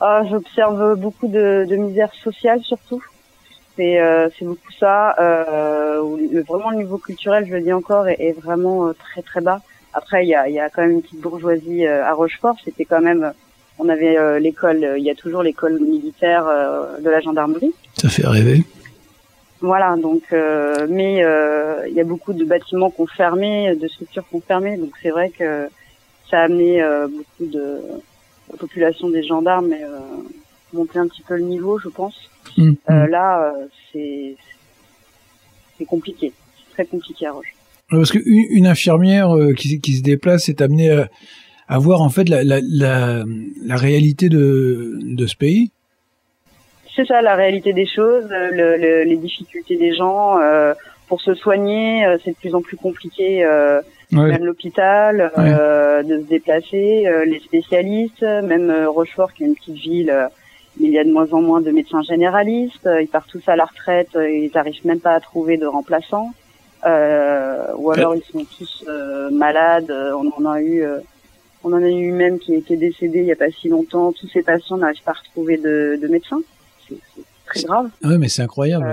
ah, J'observe beaucoup de, de misère sociale surtout. C'est euh, c'est beaucoup ça. Euh, le- vraiment le niveau culturel, je le dis encore, est, est vraiment euh, très très bas. Après, il y a, y a quand même une petite bourgeoisie à Rochefort. C'était quand même, on avait l'école, il y a toujours l'école militaire de la gendarmerie. Ça fait rêver. Voilà, donc euh, mais euh, il y a beaucoup de bâtiments qui ont fermé, de structures qui ont fermé, donc c'est vrai que ça a amené euh, beaucoup de la population des gendarmes monter un petit peu le niveau, je pense. Hum, Euh, là, euh, c'est c'est compliqué, c'est très compliqué à Roche. Parce que une, infirmière euh, qui, qui se déplace est amenée à, à voir en fait la, la, la, la réalité de, de ce pays. C'est ça la réalité des choses, euh, le, le- les difficultés des gens euh, pour se soigner, euh, c'est de plus en plus compliqué. euh, Ouais. même l'hôpital, euh, de se déplacer, euh, les spécialistes, même euh, Rochefort qui est une petite ville, euh, il y a de moins en moins de médecins généralistes, euh, ils partent tous à la retraite, euh, ils n'arrivent même pas à trouver de remplaçants. euh, ou alors ils sont tous euh, malades. On en a eu, euh, on en a eu même qui, est décédé il y a pas si longtemps. Tous ces patients n'arrivent pas à retrouver de, de médecin. C'est très grave. Ah ouais, mais c'est incroyable.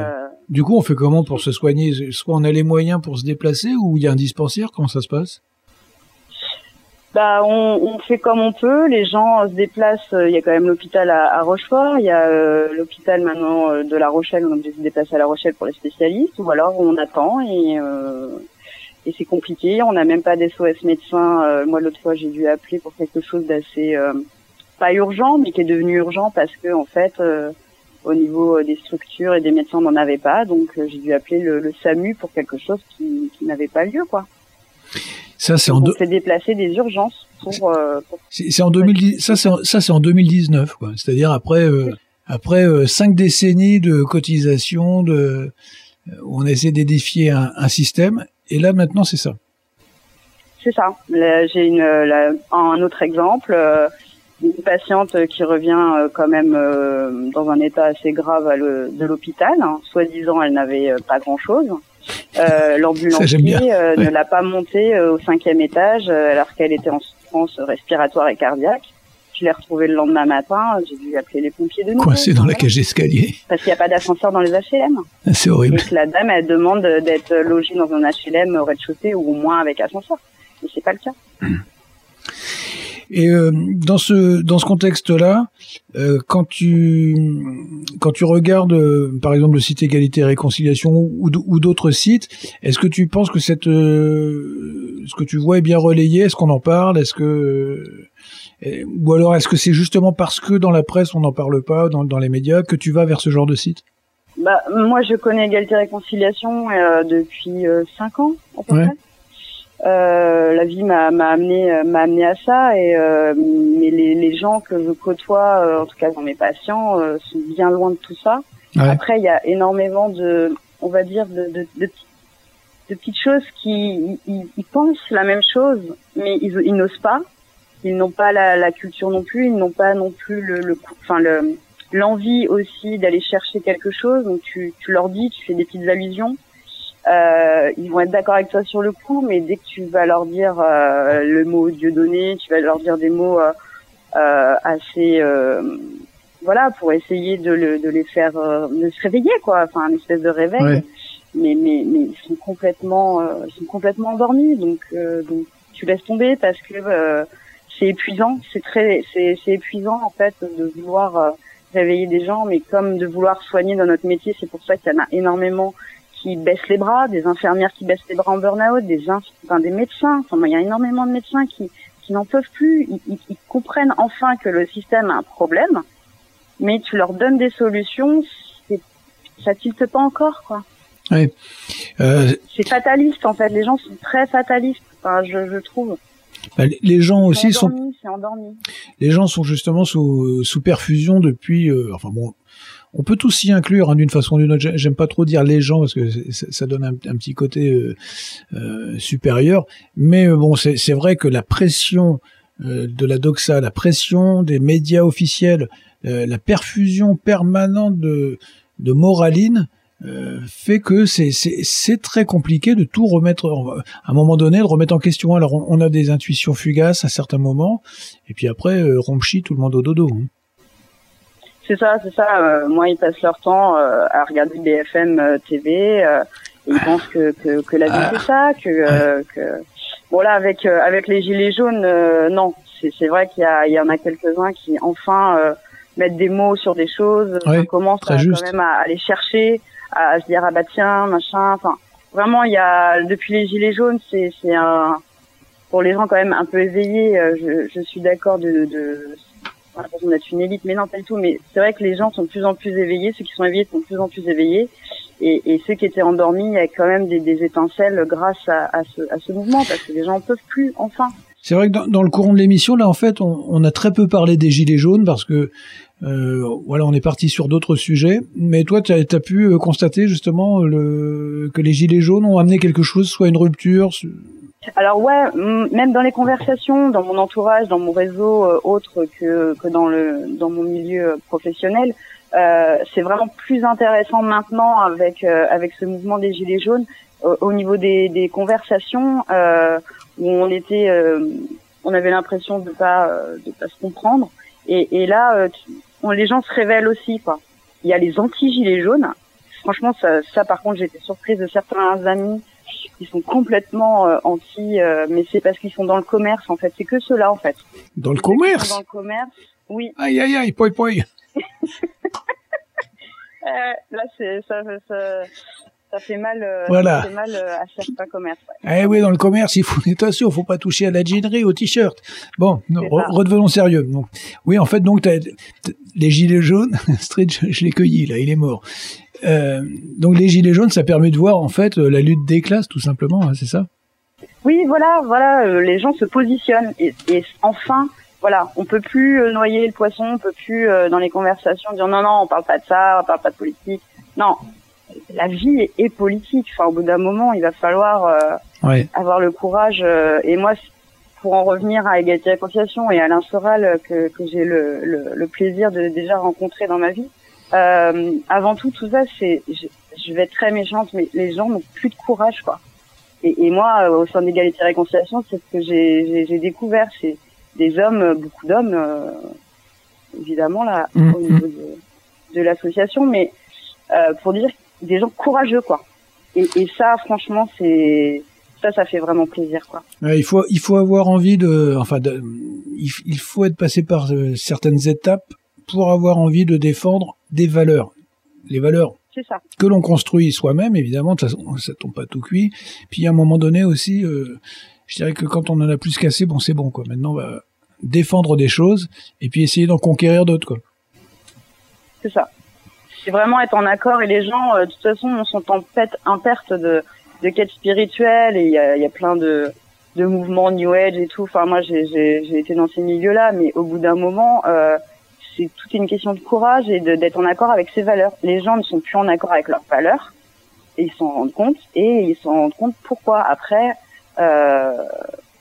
Du coup, on fait comment pour se soigner? Soit on a les moyens pour se déplacer ou il y a un dispensaire? Comment ça se passe? Bah, on, on fait comme on peut. Les gens euh, se déplacent. euh, Il y a quand même l'hôpital à, à Rochefort. Il y a euh, l'hôpital maintenant euh, de La Rochelle. On est obligé de se déplacer à La Rochelle pour les spécialistes. Ou alors on attend et euh, et c'est compliqué. On n'a même pas d'SOS médecin. Euh, moi, l'autre fois, j'ai dû appeler pour quelque chose d'assez pas urgent, mais qui est devenu urgent parce que en fait, au niveau des structures et des médecins, on n'en avait pas. Donc, j'ai dû appeler le, le SAMU pour quelque chose qui, qui n'avait pas lieu, quoi. Ça, c'est en, on fait déplacer des urgences pour, euh, pour c'est en 2010. Ça, c'est en, ça, c'est en 2019, quoi. C'est-à-dire après, euh, après euh, cinq décennies de cotisation, de, euh, on essaie d'édifier un, un système. Et là, maintenant, c'est ça. C'est ça. J'ai une, un autre exemple, une patiente qui revient quand même dans un état assez grave à le- de l'hôpital. hein. Soi-disant, elle n'avait pas grand-chose. Euh. L'ambulancier euh, Ouais. ne l'a pas montée euh, au cinquième étage euh, alors qu'elle était en souffrance respiratoire et cardiaque. Je l'ai retrouvée le lendemain matin. J'ai dû appeler les pompiers de nouveau. Coincé dans la cage d'escalier. Parce qu'il n'y a pas d'ascenseur dans les HLM. C'est Et horrible. la dame, elle demande d'être logée dans un HLM au rez-de-chaussée ou au moins avec ascenseur. Mais c'est pas le cas. Et euh, dans ce dans ce contexte-là, euh, quand tu quand tu regardes euh, par exemple le site Égalité et Réconciliation ou, d'autres sites, est-ce que tu penses que cette euh, ce que tu vois est bien relayé? Est-ce qu'on en parle? Est-ce que euh, ou alors est-ce que c'est justement parce que dans la presse on n'en parle pas, dans, dans les médias, que tu vas vers ce genre de site? Bah, moi, je connais Égalité et Réconciliation euh, depuis euh, cinq ans, à peu Ouais. près. Euh, la vie m'a m'a amené euh, m'a amené à ça et euh, mais les, les gens que je côtoie euh, en tout cas dans mes patients euh, sont bien loin de tout ça. Ouais. après il y a énormément de on va dire de de, de, petites choses qui ils, ils pensent la même chose mais ils ils n'osent pas. Ils n'ont pas la, la culture non plus. Ils n'ont pas non plus le le enfin le l'envie aussi d'aller chercher quelque chose. Donc tu tu leur dis tu fais des petites allusions euh, ils vont être d'accord avec toi sur le coup, mais dès que tu vas leur dire euh, le mot Dieu donné, tu vas leur dire des mots euh, euh, assez, euh, voilà, pour essayer de, le, de les faire, euh, de se réveiller, quoi, enfin, une espèce de réveil. Ouais. Mais, mais, mais ils sont complètement, euh, ils sont complètement endormis, donc, euh, donc tu laisses tomber parce que euh, c'est épuisant, c'est très, c'est, c'est épuisant en fait de vouloir réveiller des gens, mais comme de vouloir soigner dans notre métier, c'est pour ça qu'il y en a énormément qui baissent les bras, des infirmières qui baissent les bras en burn-out, des, enfin, des médecins. Enfin, il y a énormément de médecins qui, qui n'en peuvent plus. Ils, ils- ils comprennent enfin que le système a un problème, mais tu leur donnes des solutions, ça tilte pas encore, quoi. Euh, C'est fataliste, en fait. Les gens sont très fatalistes, enfin, je, je trouve. bah, les gens aussi sont endormi, endormi. les gens sont justement sous, sous perfusion depuis. euh, enfin bon, on peut tous s'y inclure hein, d'une façon ou d'une autre. J'ai- J'aime pas trop dire les gens parce que ça, donne un, petit côté euh, euh, supérieur. Mais euh, bon, c'est vrai que la pression euh, de la doxa, la pression des médias officiels, la perfusion permanente de, moraline. fait que c'est très compliqué de tout remettre à un moment donné de remettre en question alors on, a des intuitions fugaces à certains moments et puis après, Romchi, tout le monde au dodo. hein. C'est ça, c'est ça. Euh, moi, ils passent leur temps euh, à regarder BFM euh, TV. euh, et ils pensent que, que, que la vie c'est ça, que, euh, que bon là avec euh, avec les gilets jaunes, euh, non, c'est c'est vrai qu'il y a il y en a quelques uns qui enfin euh, mettent des mots sur des choses, Ouais, on commence très à, juste. quand même à, les chercher, à, à se dire ah bah tiens machin. Enfin vraiment il y a depuis les gilets jaunes c'est c'est un pour les gens quand même un peu éveillés. je, je suis d'accord de, de on a une élite, mais non, pas du tout. Mais c'est vrai que les gens sont de plus en plus éveillés. Ceux qui sont éveillés sont de plus en plus éveillés. Et, ceux qui étaient endormis, il y a quand même des, étincelles grâce à, ce, mouvement, parce que les gens en peuvent plus, enfin. C'est vrai que dans, le courant de l'émission, là, en fait, on, a très peu parlé des gilets jaunes parce que, euh, voilà, on est parti sur d'autres sujets. Mais toi, tu as, pu euh, constater justement que les gilets jaunes ont amené quelque chose, soit une rupture. Alors ouais, même dans les conversations, dans mon entourage, dans mon réseau euh, autre que, que dans le dans mon milieu euh, professionnel, euh, c'est vraiment plus intéressant maintenant avec euh, avec ce mouvement des gilets jaunes. au, au niveau des, des conversations euh, où on était, euh, on avait l'impression de pas de pas se comprendre. Et, et là, on, les gens se révèlent aussi, quoi. Il y a les anti-gilets jaunes. Franchement, ça, ça par contre, j'étais surprise de certains amis qui sont complètement euh, anti, euh, mais c'est parce qu'ils sont dans le commerce, en fait. C'est que ceux-là, en fait. Dans le commerce? Dans le commerce, oui. Aïe, aïe, aïe, poi, poi. Euh, là, c'est ça, ça, ça fait mal. Voilà. Ça fait mal à certains commerces. ouais. Eh oui, dans le commerce, il faut attention, faut pas toucher à la jeanerie, au t-shirt. Bon, re- redevenons sérieux. Donc, oui, en fait, donc t'as- les gilets jaunes, Street, je, je l'ai cueilli là, il est mort. Euh, donc les gilets jaunes, ça permet de voir en fait euh, la lutte des classes, tout simplement, hein, c'est ça? Oui, voilà, voilà, euh, les gens se positionnent et, et enfin, voilà, on peut plus noyer le poisson, on peut plus dans les conversations dire non non, on parle pas de ça, on parle pas de politique. Non, la vie est, politique. Enfin, au bout d'un moment, il va falloir euh, Ouais. avoir le courage. euh, et moi, pour en revenir à Égalité et Réconciliation et à Alain Soral que, que j'ai le, le, le plaisir de déjà rencontrer dans ma vie. Euh, avant tout, tout ça, c'est, je, je vais être très méchante, mais les gens n'ont plus de courage, quoi. Et, et moi, euh, au sein d'Égalité et Réconciliation, c'est ce que j'ai, j'ai, j'ai découvert, c'est des hommes, euh, beaucoup d'hommes, euh, évidemment là, Mhm. au niveau de, de l'association, mais euh, pour dire des gens courageux, quoi. Et, et ça, franchement, c'est ça, ça fait vraiment plaisir, quoi. Ouais, il faut il faut avoir envie de enfin de, il, il faut être passé par euh, certaines étapes pour avoir envie de défendre des valeurs. Les valeurs ça. que l'on construit soi-même, évidemment, ça, ça tombe pas tout cuit. Puis à un moment donné aussi, euh, je dirais que quand on en a plus cassé, bon, c'est bon, quoi. Maintenant, on va défendre des choses et puis essayer d'en conquérir d'autres, quoi. C'est ça. C'est vraiment être en accord et les gens, euh, de toute façon, sont en, perte, en perte de, de quête spirituelle et il y a, il y a plein de, de mouvements New Age et tout. Enfin, moi, j'ai été dans ces milieux-là, mais au bout d'un moment, euh, c'est toute une question de courage et d'être en accord avec ses valeurs. Les gens ne sont plus en accord avec leurs valeurs et ils s'en rendent compte et ils s'en rendent compte pourquoi. Après, euh,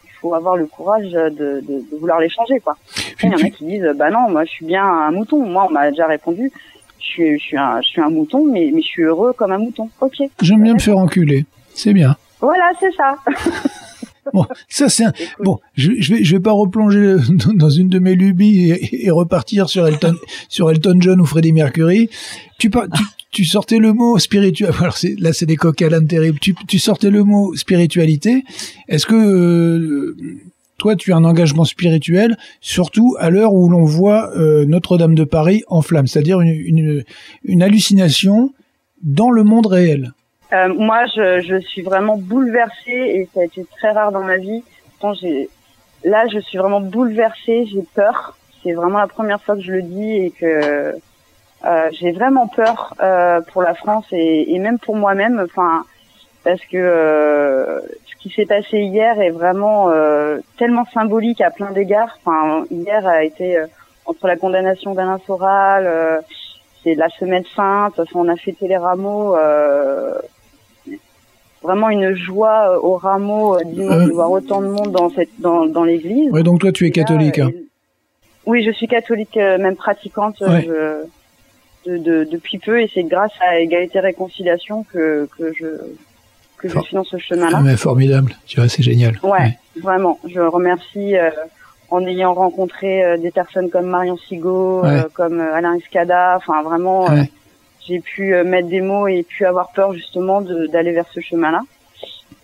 il faut avoir le courage de, de, de vouloir les changer, quoi. Après, Il y en a qui disent, bah non, moi je suis bien un mouton. Moi, on m'a déjà répondu, je suis, je suis, un, je suis un mouton, mais, mais je suis heureux comme un mouton. Ok. J'aime bien me faire enculer. C'est bien. Voilà, c'est ça. Bon, ça c'est un... Bon. Je, je vais je vais pas replonger dans une de mes lubies et, et repartir sur Elton sur Elton John ou Freddie Mercury. Tu par- tu, tu sortais le mot spirituel. Alors c'est là c'est des coq à terribles. Tu, tu sortais le mot spiritualité. Est-ce que euh, toi tu as un engagement spirituel, surtout à l'heure où l'on voit euh, Notre-Dame de Paris en flammes, c'est-à-dire une, une une hallucination dans le monde réel? Euh, moi, je, je suis vraiment bouleversée et ça a été très rare dans ma vie. Là, je suis vraiment bouleversée. J'ai peur. C'est vraiment la première fois que je le dis et que euh, j'ai vraiment peur euh, pour la France et, et même pour moi-même. Enfin, parce que euh, ce qui s'est passé hier est vraiment euh, tellement symbolique à plein d'égards. Enfin, hier a été entre la condamnation d'Alain Soral. c'est la semaine sainte, on a fêté les rameaux, vraiment une joie euh, au rameau euh, dimanche Euh. de voir autant de monde dans cette dans, dans l'église. Ouais, donc toi tu es là, catholique. hein. Oui, je suis catholique, même pratiquante Ouais. je- de, de- depuis peu, et c'est grâce à Égalité Réconciliation que que je que je suis dans ce Ah, chemin-là. mais formidable. Tu vois, c'est génial. Ouais, vraiment. Je remercie euh, en ayant rencontré euh, des personnes comme Marion Sigaud, Ouais. euh, comme Alain Escada. Enfin, vraiment, Ouais. J'ai pu euh, mettre des mots et pu avoir peur justement d'aller vers ce chemin-là.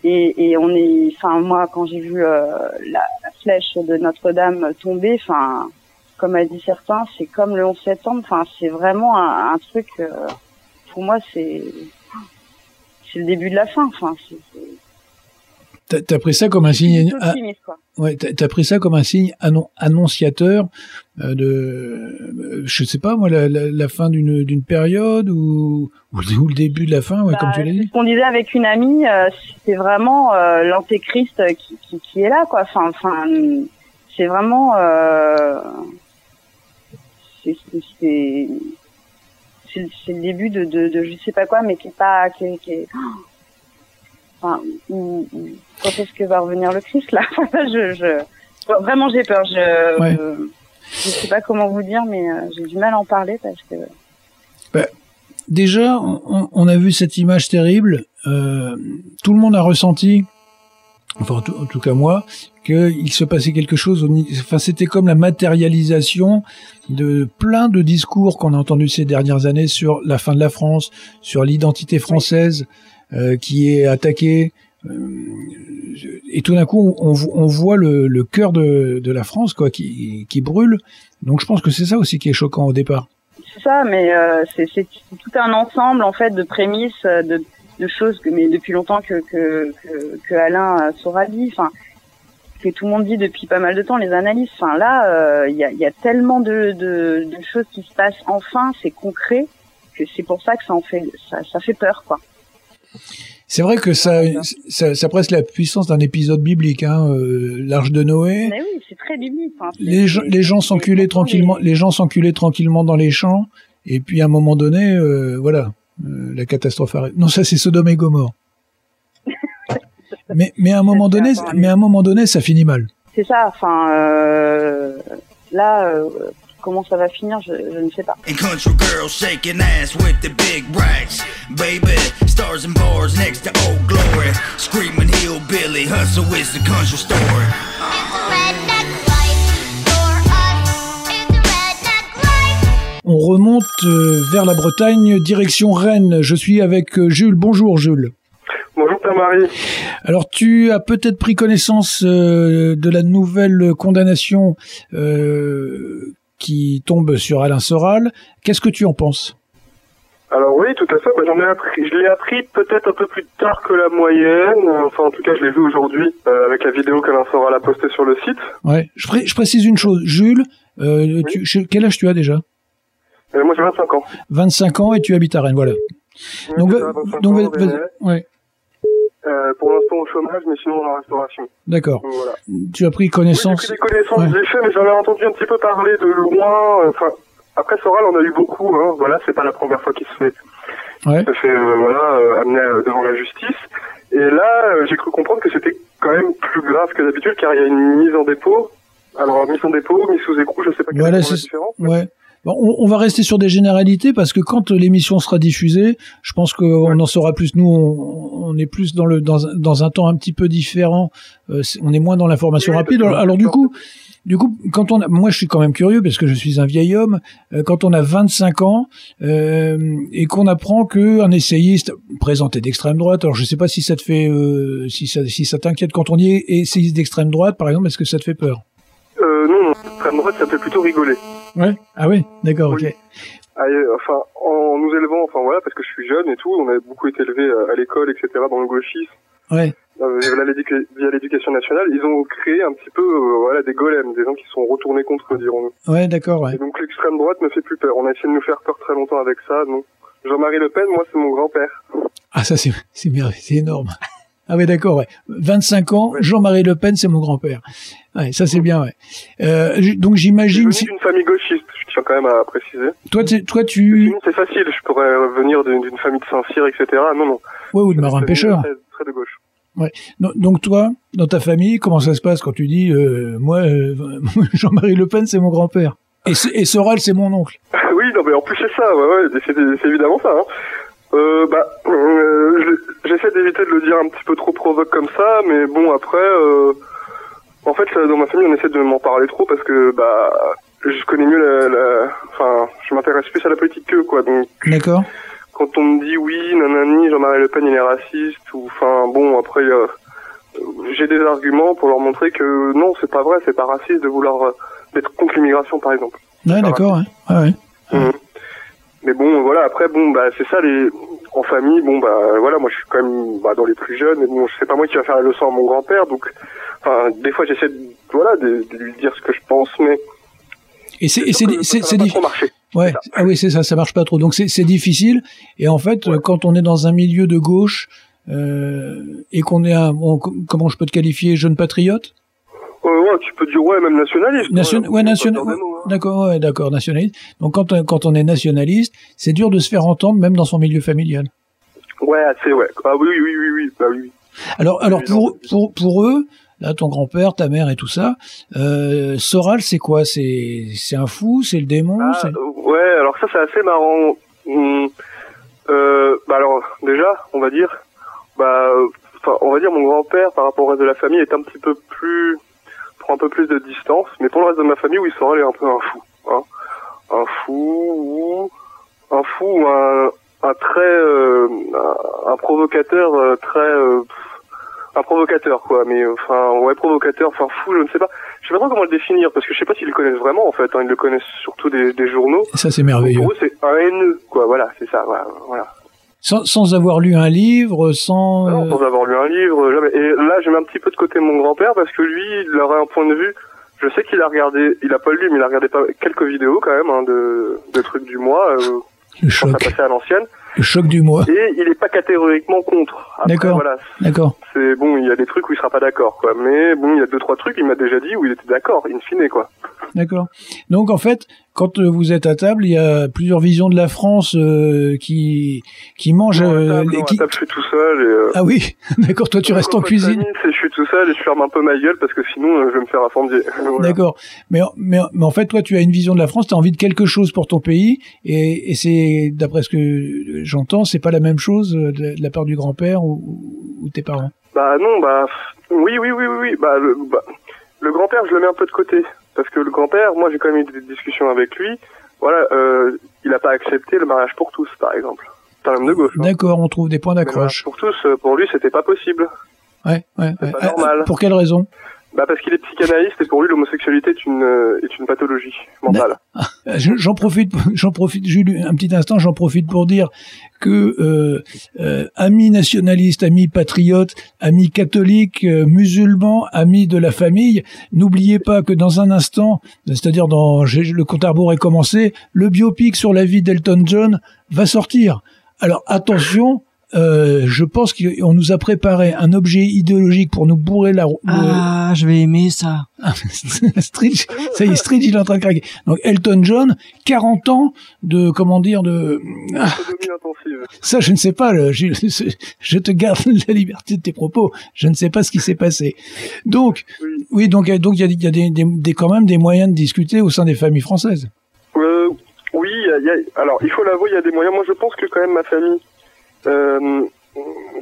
Et, et on est, enfin moi, quand j'ai vu euh, la, la flèche de Notre-Dame tomber, enfin, comme a dit certains, c'est comme le 11 septembre. Enfin, c'est vraiment un, un truc. euh, pour moi, c'est c'est le début de la fin. Enfin, T'as pris ça comme un signe. quoi. ouais, t'as pris ça comme un signe annon- annonciateur de, euh, je sais pas moi, la, la, la fin d'une d'une période ou, ou le ou le début de la fin, ouais, Bah, comme tu l'as dit. ce qu'on disait avec une amie, euh, c'est vraiment euh, l'antéchrist qui, qui, qui est là, quoi. Enfin, enfin, c'est vraiment, euh, c'est c'est- le- début de, de, de je sais pas quoi, mais qui est pas, qui est, qui est- enfin, où- où- quand est-ce que va revenir le Christ là? Je, je, vraiment j'ai peur. Je, Ouais. Je sais pas comment vous dire, mais euh, j'ai du mal à en parler parce que déjà, on, on a vu cette image terrible. euh, tout le monde a ressenti, enfin en tout, en tout cas moi, qu'il se passait quelque chose. Enfin, c'était comme la matérialisation de plein de discours qu'on a entendus ces dernières années sur la fin de la France, sur l'identité française euh, qui est attaquée. Euh, et tout d'un coup, on, voit le, cœur de, la France quoi, qui, brûle. Donc, je pense que c'est ça aussi qui est choquant au départ. C'est ça, mais euh, c'est tout un ensemble en fait de prémices, euh, de, choses que mais depuis longtemps que que que, que Alain euh, Sora dit, enfin que tout le monde dit depuis pas mal de temps, les analyses. Enfin là, il y, a, tellement de, choses qui se passent enfin, c'est concret que c'est pour ça que ça en fait ça fait peur quoi. C'est vrai que ça, ça, ça presque la puissance d'un épisode biblique, hein, euh, l'arche de Noé. Mais oui, c'est très biblique. Les, gens- les gens s'enculaient tranquillement, les gens s'enculaient tranquillement dans les champs, et puis à un moment donné, euh, voilà, euh, la catastrophe arrive. Non, ça c'est Sodome et Gomorre. mais, mais à un moment donné, mais à un moment donné, ça finit mal. C'est ça. Enfin euh, là, euh, comment ça va finir, je, je ne sais pas. On remonte euh, vers la Bretagne, direction Rennes. Je suis avec euh, Jules. Bonjour Jules. Bonjour Père-Marie. Alors tu as peut-être pris connaissance euh, de la nouvelle condamnation euh, qui tombe sur Alain Soral. Qu'est-ce que tu en penses? Alors oui, tout à fait. Bah, j'en ai appris. Je l'ai appris peut-être un peu plus tard que la moyenne. Enfin, en tout cas, je l'ai vu aujourd'hui euh, avec la vidéo qu'Alain Soral a postée sur le site. Ouais. Je, pré- je précise une chose, Jules. euh, tu- quel âge tu as déjà? Euh, moi, j'ai 25 ans. 25 ans et tu habites à Rennes, voilà. Oui, Donc, c'est va- ça, 25 donc ans. Rennais. ouais, Euh, pour l'instant au chômage, mais sinon dans la restauration. d'accord. Voilà. Tu as pris Oui, connaissance. j'ai pris des connaissances Ouais. j'ai fait, mais j'en ai entendu un petit peu parler de loin. Enfin, après Soral, on a eu beaucoup. Hein. Voilà, c'est pas la première fois qu'il se fait, Ouais. se fait euh, voilà, euh, amener euh, devant la justice. Et là, euh, j'ai cru comprendre que c'était quand même plus grave que d'habitude, car il y a une mise en dépôt. Alors, mise en dépôt, mise sous écrou, je sais pas quelle Voilà, est la différence. Ouais. Bon, on, on va rester sur des généralités parce que quand l'émission sera diffusée, je pense qu'on en saura plus. Nous, on, on est plus dans le dans, un- dans un temps un petit peu différent. Euh, on est moins dans l'information rapide. Alors du coup, du coup, quand on a, moi, je suis quand même curieux parce que je suis un vieil homme. euh, quand on a 25 ans euh, et qu'on apprend que un essayiste présenté d'extrême droite. Alors je sais pas si ça te fait, euh, si ça si ça t'inquiète quand on y est essayiste d'extrême droite, par exemple, est-ce que ça te fait peur? Euh, non, non, extrême droite, ça fait plutôt rigoler. Ouais. Ah oui. D'accord. Oui. Ok. Ah, et, enfin, en nous élevant, enfin voilà, parce que je suis jeune et tout, on a beaucoup été élevés euh, à l'école, etc., dans le gauchisme, Ouais. euh, via l'éduca- via l'éducation nationale, ils ont créé un petit peu, euh, voilà, des golems, des gens qui sont retournés contre eux, dirons-nous. Ouais. D'accord. Ouais. Et donc l'extrême droite me fait plus peur. On a essayé de nous faire peur très longtemps avec ça, donc. Jean-Marie Le Pen, moi, c'est mon grand-père. Ah ça c'est énorme. Ah ouais d'accord ouais. 25 ans, Jean-Marie Le Pen c'est mon grand-père. Ouais, ça c'est bien ouais. Euh, donc Je suis j'imagine venu si d'une famille gauchiste, je tiens quand même à préciser. toi tu toi tu c'est facile, je pourrais venir d'une famille de Saint-Cyr, etc. Non, non. ouais ou de marin C'est pêcheur. Très, très de gauche. Non, Donc toi dans ta famille comment ça se passe quand tu dis euh, moi euh, Jean-Marie Le Pen c'est mon grand-père? Et, Soral c'est mon oncle? oui, non, mais en plus c'est ça, ouais, ouais, c'est c'est évidemment ça. Hein. Euh, bah, euh, je- j'essaie d'éviter de le dire un petit peu trop provoque comme ça, mais bon après, euh, en fait, dans ma famille, on essaie de m'en parler trop parce que bah, je connais mieux la, la- enfin, je m'intéresse plus à la politique qu'eux, quoi. Donc, D'accord. quand on me dit oui, nanani, Jean-Marie Le Pen il est raciste, ou enfin, bon, après, euh, j'ai des arguments pour leur montrer que non, c'est pas vrai, c'est pas raciste de vouloir euh, d'être contre l'immigration, par exemple. Ouais d'accord ouais. Ah ouais. Mhm. Mais bon, voilà, après, bon, bah, c'est ça, les, en famille, bon, bah, voilà, moi, je suis quand même, bah, dans les plus jeunes, mais bon, c'est pas moi qui va faire la leçon à mon grand-père, donc, enfin, des fois, j'essaie de, voilà, de, de lui dire ce que je pense, mais. Et c'est et c'est difficile. Ouais, ah oui, c'est ça, ça marche pas trop. Donc c'est c'est difficile. Et en fait, quand on est dans un milieu de gauche euh, et qu'on est un, comment je peux te qualifier, jeune patriote ouais, tu peux dire, ouais, même nationaliste. Nation- ouais, nationa- pas peur des mots, hein. D'accord, ouais, d'accord, nationaliste. Donc quand on- quand on est nationaliste, c'est dur de se faire entendre, même dans son milieu familial. Ouais, c'est, ouais. Ah oui, oui, oui, oui, bah oui. Alors alors pour pour pour eux, là, ton grand-père, ta mère et tout ça, euh, Soral, c'est quoi? C'est c'est un fou, c'est le démon? Ah, euh, ouais, alors ça, c'est assez marrant. Hum, Bah alors, déjà, on va dire, bah, euh, enfin, on va dire mon grand-père par rapport au reste de la famille est un petit peu plus, prend un peu plus de distance, mais pour le reste de ma famille, oui, Soral est un peu un fou, hein. Un fou ou, un fou ou un, un très, euh, un, un provocateur euh, très, euh, un provocateur quoi, mais euh, enfin, ouais, provocateur, enfin fou, je ne sais pas. Je sais pas trop comment le définir, parce que je sais pas s'ils le connaissent vraiment en fait, hein. ils le connaissent surtout des, des journaux. Et ça, c'est merveilleux. Pour eux, c'est un haineux, quoi, voilà, c'est ça, voilà. voilà. Sans, sans avoir lu un livre, sans... Non, euh, sans avoir lu un livre, jamais. Et là, je mets un petit peu de côté mon grand-père parce que lui, il aurait un point de vue. Je sais qu'il a regardé, il a pas lu, mais il a regardé pas, quelques vidéos quand même hein, de, de trucs du mois. Euh, le choc. ça passait à l'ancienne. Le choc du mois. Et il est pas catégoriquement contre. D'accord. Voilà, D'accord. c'est bon, il y a des trucs où il sera pas d'accord, quoi. Mais bon, il y a deux trois trucs, il m'a déjà dit où il était d'accord, in fine, quoi. D'accord. Donc en fait, quand euh, vous êtes à table, il y a plusieurs visions de la France euh, qui qui mangent. Non, à euh, table, les- non, à qui- table, je suis tout seul. Et, euh, Ah oui, d'accord. Toi, tu restes en cuisine. famille, je suis tout seul et je ferme un peu ma gueule parce que sinon euh, je vais me faire. Voilà. D'accord. Mais, mais mais en fait, toi, tu as une vision de la France. Tu as envie de quelque chose pour ton pays, et, et c'est d'après ce que j'entends, c'est pas la même chose de, de la part du grand-père ou, ou tes parents. Bah non, bah oui, oui, oui, oui, oui. Bah le, bah, le grand-père, je le mets un peu de côté parce que le grand-père, moi j'ai quand même eu des discussions avec lui. Voilà, euh, il a pas accepté le mariage pour tous, par exemple. C'est un homme de gauche. hein. D'accord, on trouve des points d'accroche. pour tous, euh, pour lui, c'était pas possible. Ouais, ouais. ouais. pas normal. pour quelle raison? Bah parce qu'il est psychanalyste et pour lui, l'homosexualité est une euh, est une pathologie mentale. Je- J'en profite, j'en profite, Jules, un petit instant, j'en profite pour dire que euh, euh, amis nationalistes, amis patriotes, amis catholiques, euh, musulmans, amis de la famille, n'oubliez pas que dans un instant, c'est-à-dire dans le compte à rebours est commencé, le biopic sur la vie d'Elton John va sortir. Alors attention. Euh, je pense qu'on nous a préparé un objet idéologique pour nous bourrer la, le- Ah, je vais aimer ça. Stridge, ça y est, Stridge, il est en train de craquer. Donc Elton John, 40 ans de, comment dire, de, ah, ça je ne sais pas, le- je, je te garde la liberté de tes propos, je ne sais pas ce qui s'est passé. Donc, Oui. oui, donc donc il y a, il y a des, des, des- quand même des moyens de discuter au sein des familles françaises. Euh, oui, il y a- il y a- alors il faut l'avouer, il y a des moyens. Moi, je pense que quand même ma famille, euh,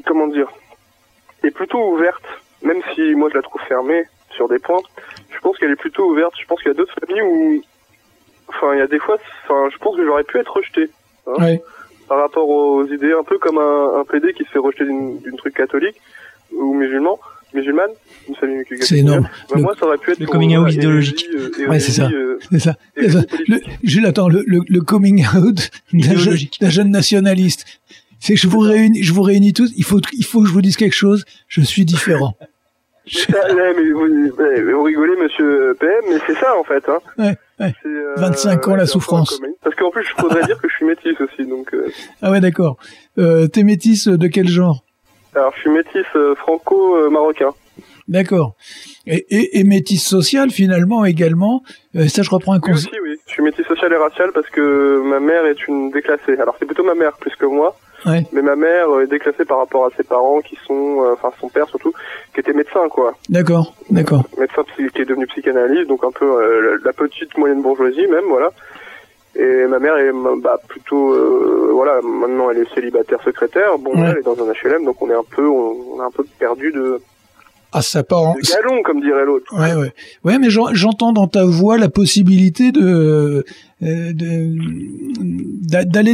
comment dire, est plutôt ouverte, même si moi je la trouve fermée sur des points. Je pense qu'elle est plutôt ouverte. Je pense qu'il y a d'autres familles où, enfin, il y a des fois, enfin, je pense que j'aurais pu être rejeté hein, par rapport aux idées, un peu comme un, un PD qui se fait rejeter d'une truc catholique ou musulman, musulmane, une famille qui est C'est énorme. Bah, Le- moi, ça aurait pu être le coming out idéologique. hérésie, euh, Ouais, c'est ça. euh, C'est ça. Ça. politique. Le, Jules, attends, le, le, le coming out d'un jeune nationaliste. C'est que je vous réunis, je vous réunis tous. Il faut, il faut que je vous dise quelque chose. Je suis différent. Ça, mais vous, vous rigolez, monsieur PM, mais c'est ça en fait. Hein. Ouais, ouais. Euh, 25 ans, la souffrance. Parce qu'en plus, je faudrait dire que je suis métisse aussi. Donc, euh, Ah ouais, d'accord. Euh, T'es métisse de quel genre? Alors, je suis métisse euh, franco-marocain. D'accord. Et, et, et métisse sociale finalement également. Euh, ça, je reprends un Oui conseil. aussi, oui. Je suis métisse sociale et raciale parce que ma mère est une déclassée. Alors, c'est plutôt ma mère plus que moi. Ouais. Mais ma mère est déclassée par rapport à ses parents qui sont, euh, enfin son père surtout, qui était médecin quoi. D'accord, d'accord. médecin qui est devenu psychanalyste, donc un peu euh, la- petite moyenne bourgeoisie même, voilà. Et ma mère est bah, plutôt, euh, voilà, maintenant elle est célibataire secrétaire. Bon, Ouais. elle est dans un HLM, donc on est un peu, on, on est un peu perdu de, Ah, ça part en... de galon, comme dirait l'autre. Ouais, ouais. Ouais, mais j'en- j'entends dans ta voix la possibilité de d'aller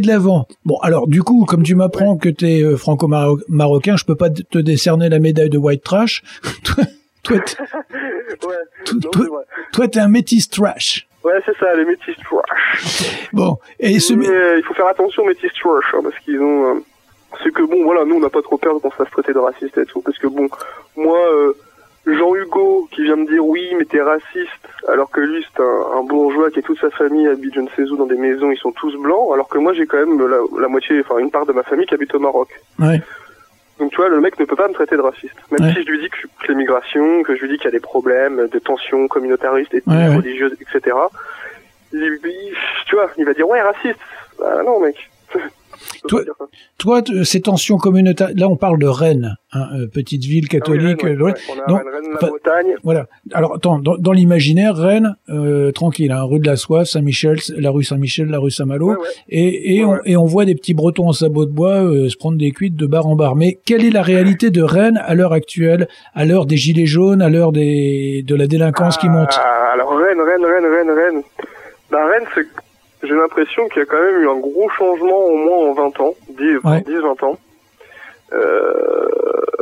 de l'avant. Bon, alors du coup, comme tu m'apprends que tu es franco-marocain, je peux pas te décerner la médaille de white trash. toi, toi, toi, t'es un métis trash. Ouais, c'est ça, les métis trash. Bon, et ce Mais, euh, il faut faire attention aux métis trash, hein, parce qu'ils ont, euh, c'est que bon, voilà, nous on n'a pas trop peur qu'on se fasse traiter de raciste et tout, parce que bon, moi, euh, Jean-Hugo qui vient me dire oui, mais t'es raciste, alors que lui c'est un, un bourgeois qui et toute sa famille habite je ne sais où dans des maisons, ils sont tous blancs, alors que moi j'ai quand même la, la moitié, enfin une part de ma famille qui habite au Maroc. Ouais. Donc tu vois, le mec ne peut pas me traiter de raciste. Même Ouais. si je lui dis que, que l'immigration, que je lui dis qu'il y a des problèmes de tensions communautaristes, ouais. religieuses, etc. Il, il- tu vois, il va dire ouais raciste. Bah non mec. Toi- t- ces tensions communautaires, là on parle de Rennes, hein, euh, petite ville catholique. Ah oui, Rennes, ouais, euh, ouais. On a donc, Rennes, Rennes, la Bretagne. Voilà. Alors attends, dans, dans l'imaginaire, Rennes, euh, tranquille, hein, rue de la Soif, Saint-Michel, la rue Saint-Michel, la rue Saint-Malo, Ouais, et, on, et on voit des petits Bretons en sabots de bois euh, se prendre des cuites de bar en bar. Mais quelle est la réalité de Rennes à l'heure actuelle, à l'heure des gilets jaunes, à l'heure des de la délinquance qui monte? Ah, alors Rennes, Rennes, Rennes, Rennes, Rennes. Bah Rennes, c'est, j'ai l'impression qu'il y a quand même eu un gros changement au moins en 20 ans, 10, Ouais. 10 20 ans. Euh,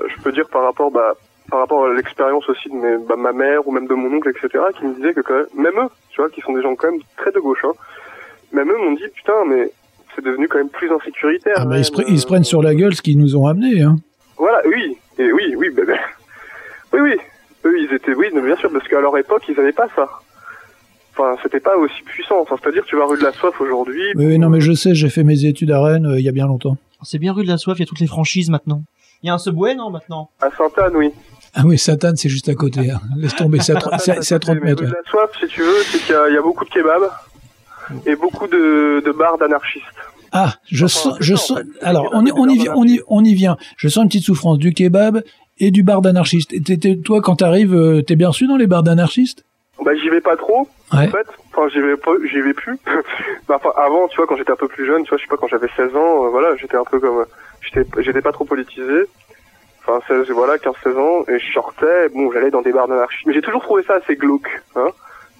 je peux dire par rapport, bah, par rapport à l'expérience aussi de mes, bah, ma mère ou même de mon oncle, etc., qui me disaient que quand même, même eux, tu vois, qui sont des gens quand même très de gauche, hein, même eux m'ont dit, putain, mais c'est devenu quand même plus insécuritaire. Ah bah, ils, se Rennes, pre- ils se euh, prennent sur la gueule ce qu'ils nous ont amené. Hein. voilà, oui, et oui, oui, bah, bah, oui, oui, eux, ils étaient, oui, bien sûr, parce qu'à leur époque, ils n'avaient pas ça. Enfin, c'était pas aussi puissant. Enfin, c'est-à-dire, tu vas rue de la Soif aujourd'hui. Oui, oui, non mais je sais, j'ai fait mes études à Rennes euh, il y a bien longtemps. C'est bien rue de la Soif, il y a toutes les franchises maintenant. Il y a un Subway, non, maintenant? À Sainte-Anne, oui. Ah oui, Sainte-Anne, c'est juste à côté. Hein. Laisse tomber, c'est à, tro- c'est- c'est à 30 Mais mètres. Rue de ouais. la Soif, si tu veux, c'est qu'il y, a- il y a beaucoup de kebabs et beaucoup de, de bars d'anarchistes. Ah, je Enfin, sens, je en sens. fait. Alors, on on y on y, on y vient. Je sens une petite souffrance du kebab et du bar d'anarchistes. Toi, quand t'arrives, euh, t'es bien reçu dans les bars d'anarchistes? Bah, j'y vais pas trop, Ouais. en fait. Enfin, j'y vais pas, j'y vais plus. bah, enfin, avant, tu vois, quand j'étais un peu plus jeune, tu vois, je sais pas, quand j'avais 16 ans, euh, voilà, j'étais un peu comme, euh, j'étais, j'étais pas trop politisé. Enfin, 16, voilà, 15, 16 ans, et je sortais, bon, j'allais dans des bars d'anarchistes. Mais j'ai toujours trouvé ça assez glauque, hein.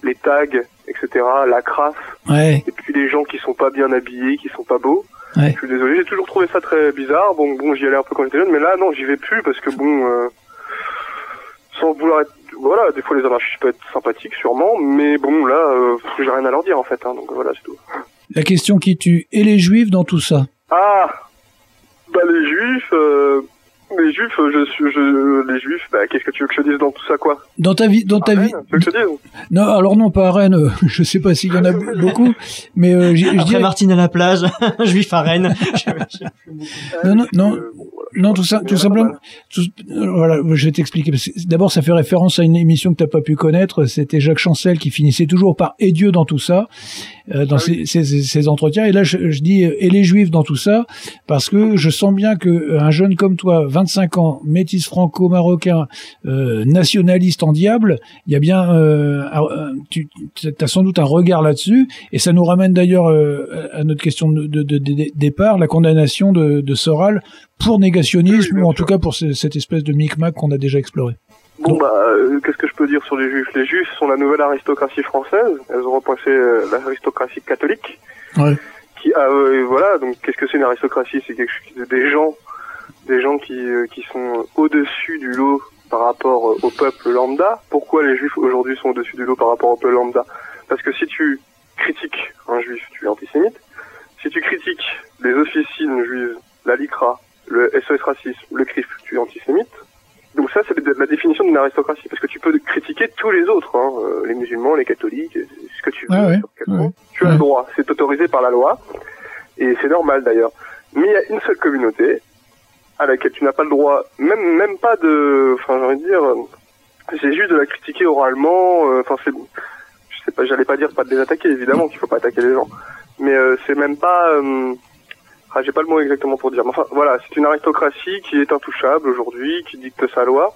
Les tags, etc., la crasse, Ouais. et puis les gens qui sont pas bien habillés, qui sont pas beaux. Ouais. Je suis désolé, j'ai toujours trouvé ça très bizarre. Bon, bon, j'y allais un peu quand j'étais jeune, mais là, non, j'y vais plus parce que bon, euh, sans vouloir être, voilà, des fois les anarchistes peuvent être sympathiques, sûrement, mais bon, là, euh, j'ai rien à leur dire en fait. Hein, donc voilà, c'est tout. La question qui tue. Et les juifs dans tout ça? Ah, bah les juifs, euh, les juifs, je suis, je, les juifs, bah qu'est-ce que tu veux que je dise dans tout ça, quoi? Dans ta vie, dans ta vie. Tu veux que je te dise Non, alors non, pas à Rennes. euh, Je sais pas s'il y en a beaucoup, mais euh, j'ai- je Après dirais. Martine à la plage, juif à Rennes. Non, non, non. Euh, bon. Non, tout ça, tout simplement. voilà. tout- voilà, je vais t'expliquer. D'abord, ça fait référence à une émission que t'as pas pu connaître. C'était Jacques Chancel qui finissait toujours par et Dieu dans tout ça, euh, dans Ah ses, ses- ses- ses entretiens. Et là, je, je dis euh, et les Juifs dans tout ça, parce que je sens bien que euh, un jeune comme toi, 25 ans, métis franco-marocain, euh, nationaliste en diable, il y a bien, euh, tu as sans doute un regard là-dessus. Et ça nous ramène d'ailleurs euh, à notre question de, de- de- de- départ, la condamnation de, de Soral pour négationnisme Oui, ou en tout cas pour ce- cette espèce de micmac qu'on a déjà exploré. Bon bah, euh, qu'est-ce que je peux dire sur les juifs? Les juifs sont la nouvelle aristocratie française. Elles ont remplacé euh, l'aristocratie catholique. Ouais. Qui, ah, euh, voilà. Donc, qu'est-ce que c'est une aristocratie? C'est quelque chose des gens, des gens qui euh, qui sont au-dessus du lot par rapport au peuple lambda. Pourquoi les juifs aujourd'hui sont au-dessus du lot par rapport au peuple lambda? Parce que si tu critiques un juif, tu es antisémite. Si tu critiques les officines juives, la LICRA, le SOS Racisme, le CRIF, tu es antisémite. Donc ça, c'est la définition d'une aristocratie, parce que tu peux critiquer tous les autres, hein, euh, les musulmans, les catholiques, ce que tu veux. Ouais, ouais. point. Tu as Ouais. le droit, c'est autorisé par la loi, et c'est normal d'ailleurs. Mais il y a une seule communauté à laquelle tu n'as pas le droit, même même pas de, enfin j'ai envie de dire, c'est juste de la critiquer oralement. euh, Enfin c'est, je sais pas, j'allais pas dire pas de les attaquer, évidemment qu'il faut pas attaquer les gens, mais euh, c'est même pas. euh, ah, j'ai pas le mot exactement pour dire. Mais enfin, voilà, c'est une aristocratie qui est intouchable aujourd'hui, qui dicte sa loi.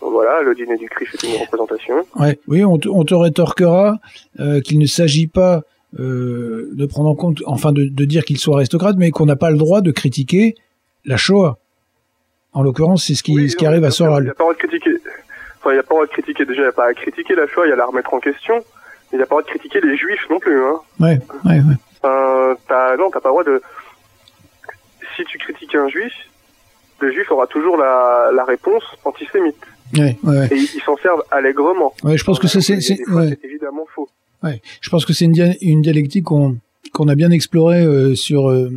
Donc voilà, le dîner du CRIF est une représentation. Ouais. Oui, on te, on te rétorquera euh, qu'il ne s'agit pas euh, de prendre en compte, enfin de, de dire qu'il soit aristocrate, mais qu'on n'a pas le droit de critiquer la Shoah. En l'occurrence, c'est ce qui, Oui, ce qui non, arrive à sûr, Il n'y Soral. a pas le droit de critiquer. Enfin, il n'y a pas le droit de critiquer. Déjà, il n'y a pas à critiquer la Shoah, il y a à la remettre en question. Mais il n'y a pas le droit de critiquer les juifs non plus, hein. Ouais, ouais, ouais. Enfin, t'as, non, t'as pas le droit de. Si tu critiques un juif, le juif aura toujours la, la réponse antisémite. Ouais, ouais, ouais. Et ils s'en servent allègrement. Ouais, je pense que ça, c'est, évidemment faux. Ouais, je pense que c'est une, dia- une dialectique qu'on a bien explorée euh, sur euh,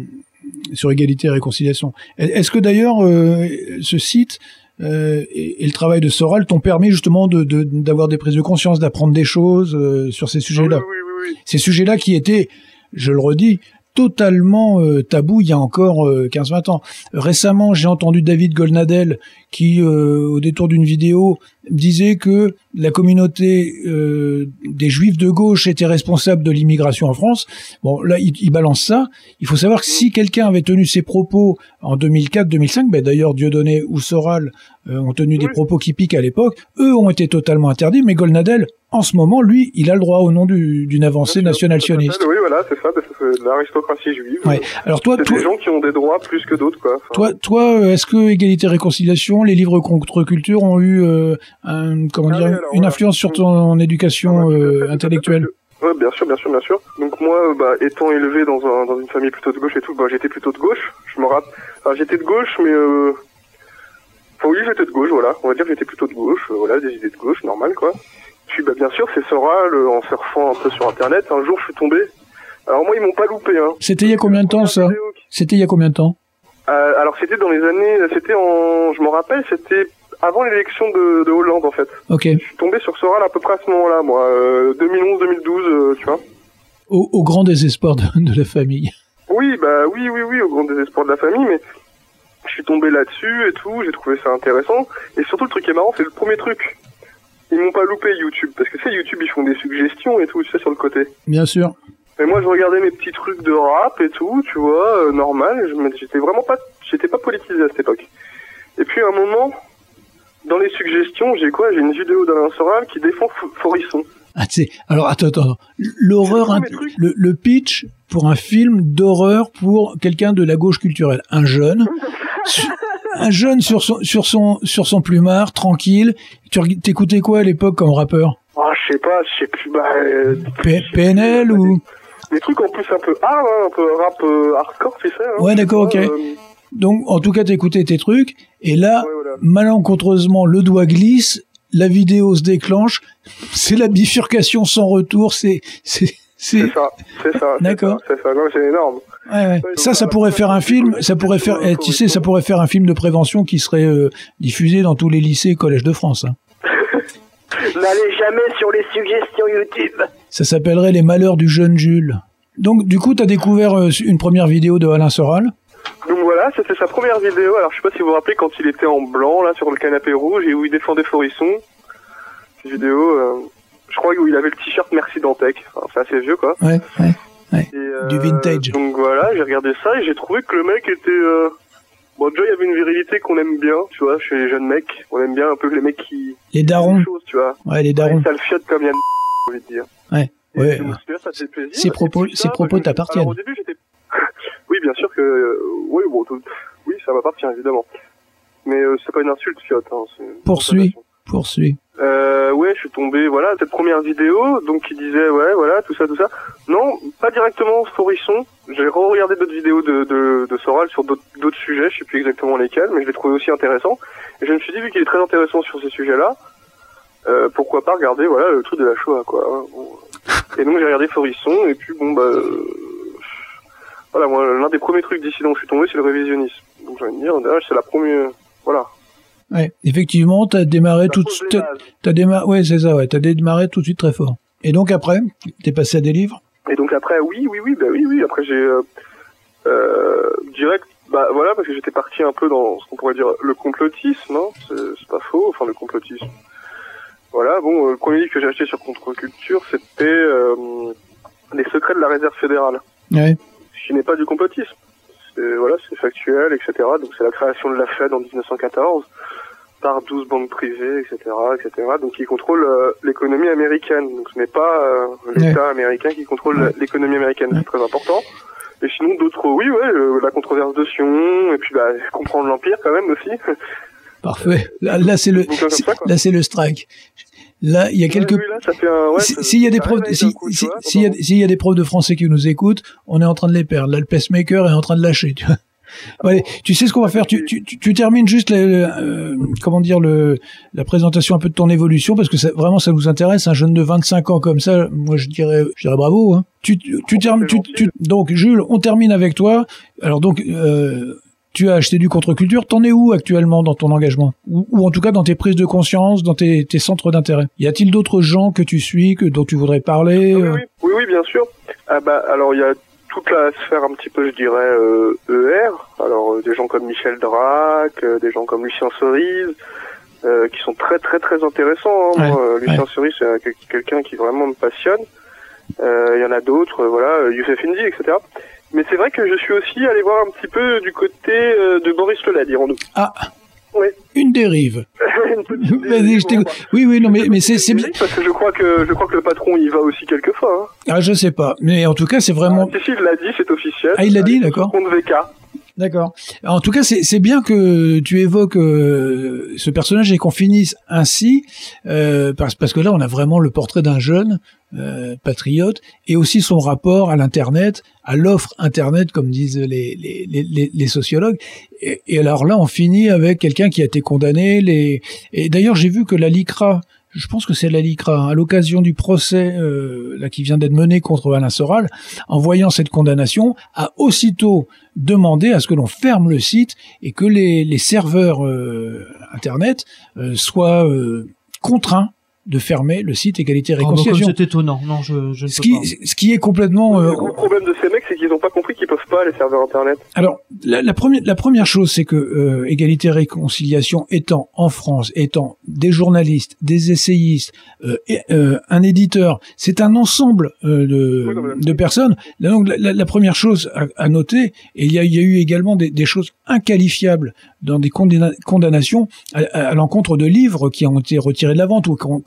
sur égalité et réconciliation. Est-ce que d'ailleurs euh, ce site et, et le travail de Soral t'ont permis justement de de- d'avoir des prises de conscience, d'apprendre des choses sur ces sujets-là? Oui, oui, oui, oui. Ces sujets-là qui étaient, je le redis, totalement euh, tabous il y a encore euh, 15-20 ans. Récemment, j'ai entendu David Golnadel qui, euh, au détour d'une vidéo, disait que la communauté euh, des juifs de gauche était responsable de l'immigration en France. Bon, là, il, il balance ça. Il faut savoir que si quelqu'un avait tenu ses propos en 2004-2005, ben d'ailleurs Dieudonné ou Soral euh, ont tenu des propos qui piquent à l'époque, eux ont été totalement interdits, mais Golnadel, en ce moment, lui, il a le droit au nom du- d'une avancée nationale sioniste. Oui, voilà, c'est ça, c'est de l'aristocratie juive. Ouais. Alors toi, c'est toi, des gens qui ont des droits plus que d'autres, quoi. Enfin, toi, toi, est-ce que égalité réconciliation, les livres contre culture ont eu euh, un, comment Ah dire, oui, alors, une voilà. influence sur ton éducation euh, intellectuelle Ouais, bien sûr, bien sûr, bien sûr. Donc moi, bah, étant élevé dans, un, dans une famille plutôt de gauche et tout, bah, j'étais plutôt de gauche. Je me rappelle. Enfin, j'étais de gauche, mais euh... enfin, oui, j'étais de gauche, voilà. On va dire que j'étais plutôt de gauche, euh, voilà, des idées de gauche, normal, quoi. Puis, bah, bien sûr, c'est Soral, euh, en surfant un peu sur Internet. Un jour, je suis tombé. Alors moi, ils m'ont pas loupé, hein. C'était il y a combien de temps ça? C'était il y a combien de temps? Euh, alors c'était dans les années, c'était en, je me rappelle, c'était avant l'élection de, de Hollande en fait. Ok. Je suis tombé sur Soral à peu près à ce moment-là, moi, euh, 2011-2012, euh, tu vois. Au, au grand désespoir de, de la famille. Oui, bah oui, oui, oui, au grand désespoir de la famille, mais je suis tombé là-dessus et tout, j'ai trouvé ça intéressant. Et surtout, le truc qui est marrant, c'est le premier truc. Ils m'ont pas loupé YouTube, parce que c'est YouTube, ils font des suggestions et tout, tu sais, sur le côté. Bien sûr. Et moi, je regardais mes petits trucs de rap et tout, tu vois, euh, normal. J'étais vraiment pas, j'étais pas politisé à cette époque. Et puis, à un moment, dans les suggestions, j'ai quoi? J'ai une vidéo d'Alain Soral qui défend Forisson. Ah, tu sais, alors attends, attends. L'horreur, le, le pitch pour un film d'horreur pour quelqu'un de la gauche culturelle, un jeune, un jeune sur son sur son sur son plumard, tranquille. Tu t'écoutais quoi à l'époque comme rappeur? Ah, je sais pas, je sais plus, bah, euh, PNL ou? Des trucs en plus un peu hard, hein, un peu rap euh, hardcore, tu sais. hein, Ouais, je sais d'accord, ok. euh, Donc, en tout cas, t'écoutais tes trucs, et là, malencontreusement, le doigt glisse, la vidéo se déclenche, c'est la bifurcation sans retour, c'est, c'est, c'est, C'est ça, c'est ça. c'est D'accord. ça, C'est ça, c'est énorme. Ouais, ouais. Ça, ça pourrait faire un film, ça pourrait faire, tu sais, ça pourrait faire un film de prévention qui serait euh, diffusé dans tous les lycées et collèges de France. hein. N'allez jamais sur les suggestions YouTube. Ça s'appellerait Les Malheurs du jeune Jules. Donc, du coup, t'as découvert euh, une première vidéo de Alain Soral. Donc voilà, c'était sa première vidéo. Alors je sais pas si vous vous rappelez quand il était en blanc là sur le canapé rouge et où il défendait Forisson. Cette vidéo, euh, je crois où il avait le t-shirt Merci Dantec. Enfin, c'est assez vieux quoi. Ouais, ouais, ouais. Et, euh, Du vintage. Donc voilà, j'ai regardé ça et j'ai trouvé que le mec était. Euh... Bon déjà il y avait une virilité qu'on aime bien, tu vois, chez les jeunes mecs. On aime bien un peu les mecs qui. Les darons. Chose, tu vois. Ouais, les darons. Ça le fiotte comme Yann. J'ai envie de dire. Ouais, ouais. Ces propos, ces propos t'appartiennent. au début, j'étais. oui, bien sûr que. euh, oui, bon, tout- oui, ça m'appartient évidemment. Mais euh, c'est pas une insulte, fiotte. Hein, Poursuis, euh, ouais, je suis tombé, voilà, cette première vidéo, donc qui disait, ouais, voilà, tout ça, tout ça. Non, pas directement Forisson. J'ai re-regardé d'autres vidéos de, Soral sur d'autres sujets, je sais plus exactement lesquels, mais je l'ai trouvé aussi intéressant. Et je me suis dit, vu qu'il est très intéressant sur ces sujets-là, euh, pourquoi pas regarder, voilà, le truc de la Shoah, quoi. Et donc j'ai regardé Forisson, et puis bon, bah, euh, voilà, moi, l'un des premiers trucs d'ici dont je suis tombé, c'est le révisionnisme. Donc j'ai envie de dire, c'est la première, voilà. Ouais, effectivement, t'as démarré tout de suite. T'as, démarré, ouais, c'est ça, ouais, t'as démarré tout de suite très fort. Et donc après, t'es passé à des livres? Et donc après, oui, oui, oui, bah oui, oui. Après, j'ai euh, euh, direct, bah voilà, parce que j'étais parti un peu dans ce qu'on pourrait dire le complotisme, hein. C'est, pas faux, enfin le complotisme. Voilà, bon, euh, le premier livre que j'ai acheté sur contre-culture, c'était euh, Les secrets de la réserve fédérale, Ouais. ce qui n'est pas du complotisme. Voilà, c'est factuel, etc. Donc c'est la création de la Fed en 1914 par 12 banques privées, etc., etc. Donc qui contrôlent euh, l'économie américaine. Donc ce n'est pas euh, l'État américain qui contrôle l'économie américaine. C'est très important. Et sinon d'autres, oui, ouais, euh, la controverse de Sion, et puis bah comprendre l'empire quand même aussi. Parfait. Là, là c'est le, ça, là c'est le strike. Là, il y a quelques. Oui, ouais, Si- S'il y a des profs, si- si- s'il y y a des profs de français qui nous écoutent, on est en train de les perdre. Là, le pacemaker est en train de lâcher. Tu vois. Allez, tu sais ce qu'on va faire tu, tu, tu, termines juste le, le, euh, comment dire le la présentation un peu de ton évolution parce que ça, vraiment ça nous intéresse un jeune de 25 ans comme ça moi je dirais je dirais bravo hein. tu tu, termines donc Jules on termine avec toi. Alors donc euh, tu as acheté du contre-culture. T'en es où actuellement dans ton engagement? Ou, ou en tout cas dans tes prises de conscience dans tes, tes centres d'intérêt? Y a-t-il d'autres gens que tu suis que dont tu voudrais parler? Euh Oui, oui, bien sûr. Ah bah alors il y a toute la sphère un petit peu, je dirais, euh, ER. Alors euh, des gens comme Michel Drac, euh, des gens comme Lucien Cerise, euh, qui sont très très très intéressants. hein. Ouais, Moi, euh, Lucien ouais. Cerise, c'est un- quel- quelqu'un qui vraiment me passionne. Euh, Il y en a d'autres, voilà, Youssef Indy, etc. Mais c'est vrai que je suis aussi allé voir un petit peu du côté euh, de Boris Lola, dirons-nous. Ah, Oui. une dérive. Vas-y, je t'écoute. Oui, oui, non, mais, mais c'est c'est bien. Parce que je crois que je crois que le patron y va aussi quelquefois. Hein. Ah, je sais pas. Mais en tout cas, c'est vraiment. Si, si, il l'a dit, c'est officiel. Ah, il l'a dit, d'accord. Compte VK. D'accord. En tout cas, c'est bien que tu évoques euh, ce personnage et qu'on finisse ainsi, euh, parce, parce que là, on a vraiment le portrait d'un jeune euh, patriote et aussi son rapport à l'Internet, à l'offre Internet, comme disent les, les, les, les- les sociologues. Et, et alors là, on finit avec quelqu'un qui a été condamné. Les... Et d'ailleurs, j'ai vu que la LICRA, je pense que c'est la LICRA, à l'occasion du procès euh, qui vient d'être mené contre Alain Soral, en voyant cette condamnation, a aussitôt demandé à ce que l'on ferme le site et que les, serveurs euh, Internet euh, soient contraints de fermer le site Égalité Oh, Réconciliation. c'est étonnant. Non, je, je ne ce, qui, pas. ce qui est complètement... euh, Le gros problème de ces mecs, c'est qu'ils n'ont pas compris qu'ils peuvent pas les serveurs internet. Alors, la, la première, la première chose, c'est que euh, Égalité et Réconciliation étant en France, étant des journalistes, des essayistes, euh, et, euh, un éditeur, c'est un ensemble euh, de, de personnes. Là, donc, la, la- la première chose à, à noter, et il y a, il y a eu également des, des choses inqualifiables dans des condamna- condamnations à, à- à l'encontre de livres qui ont été retirés de la vente ou qu'on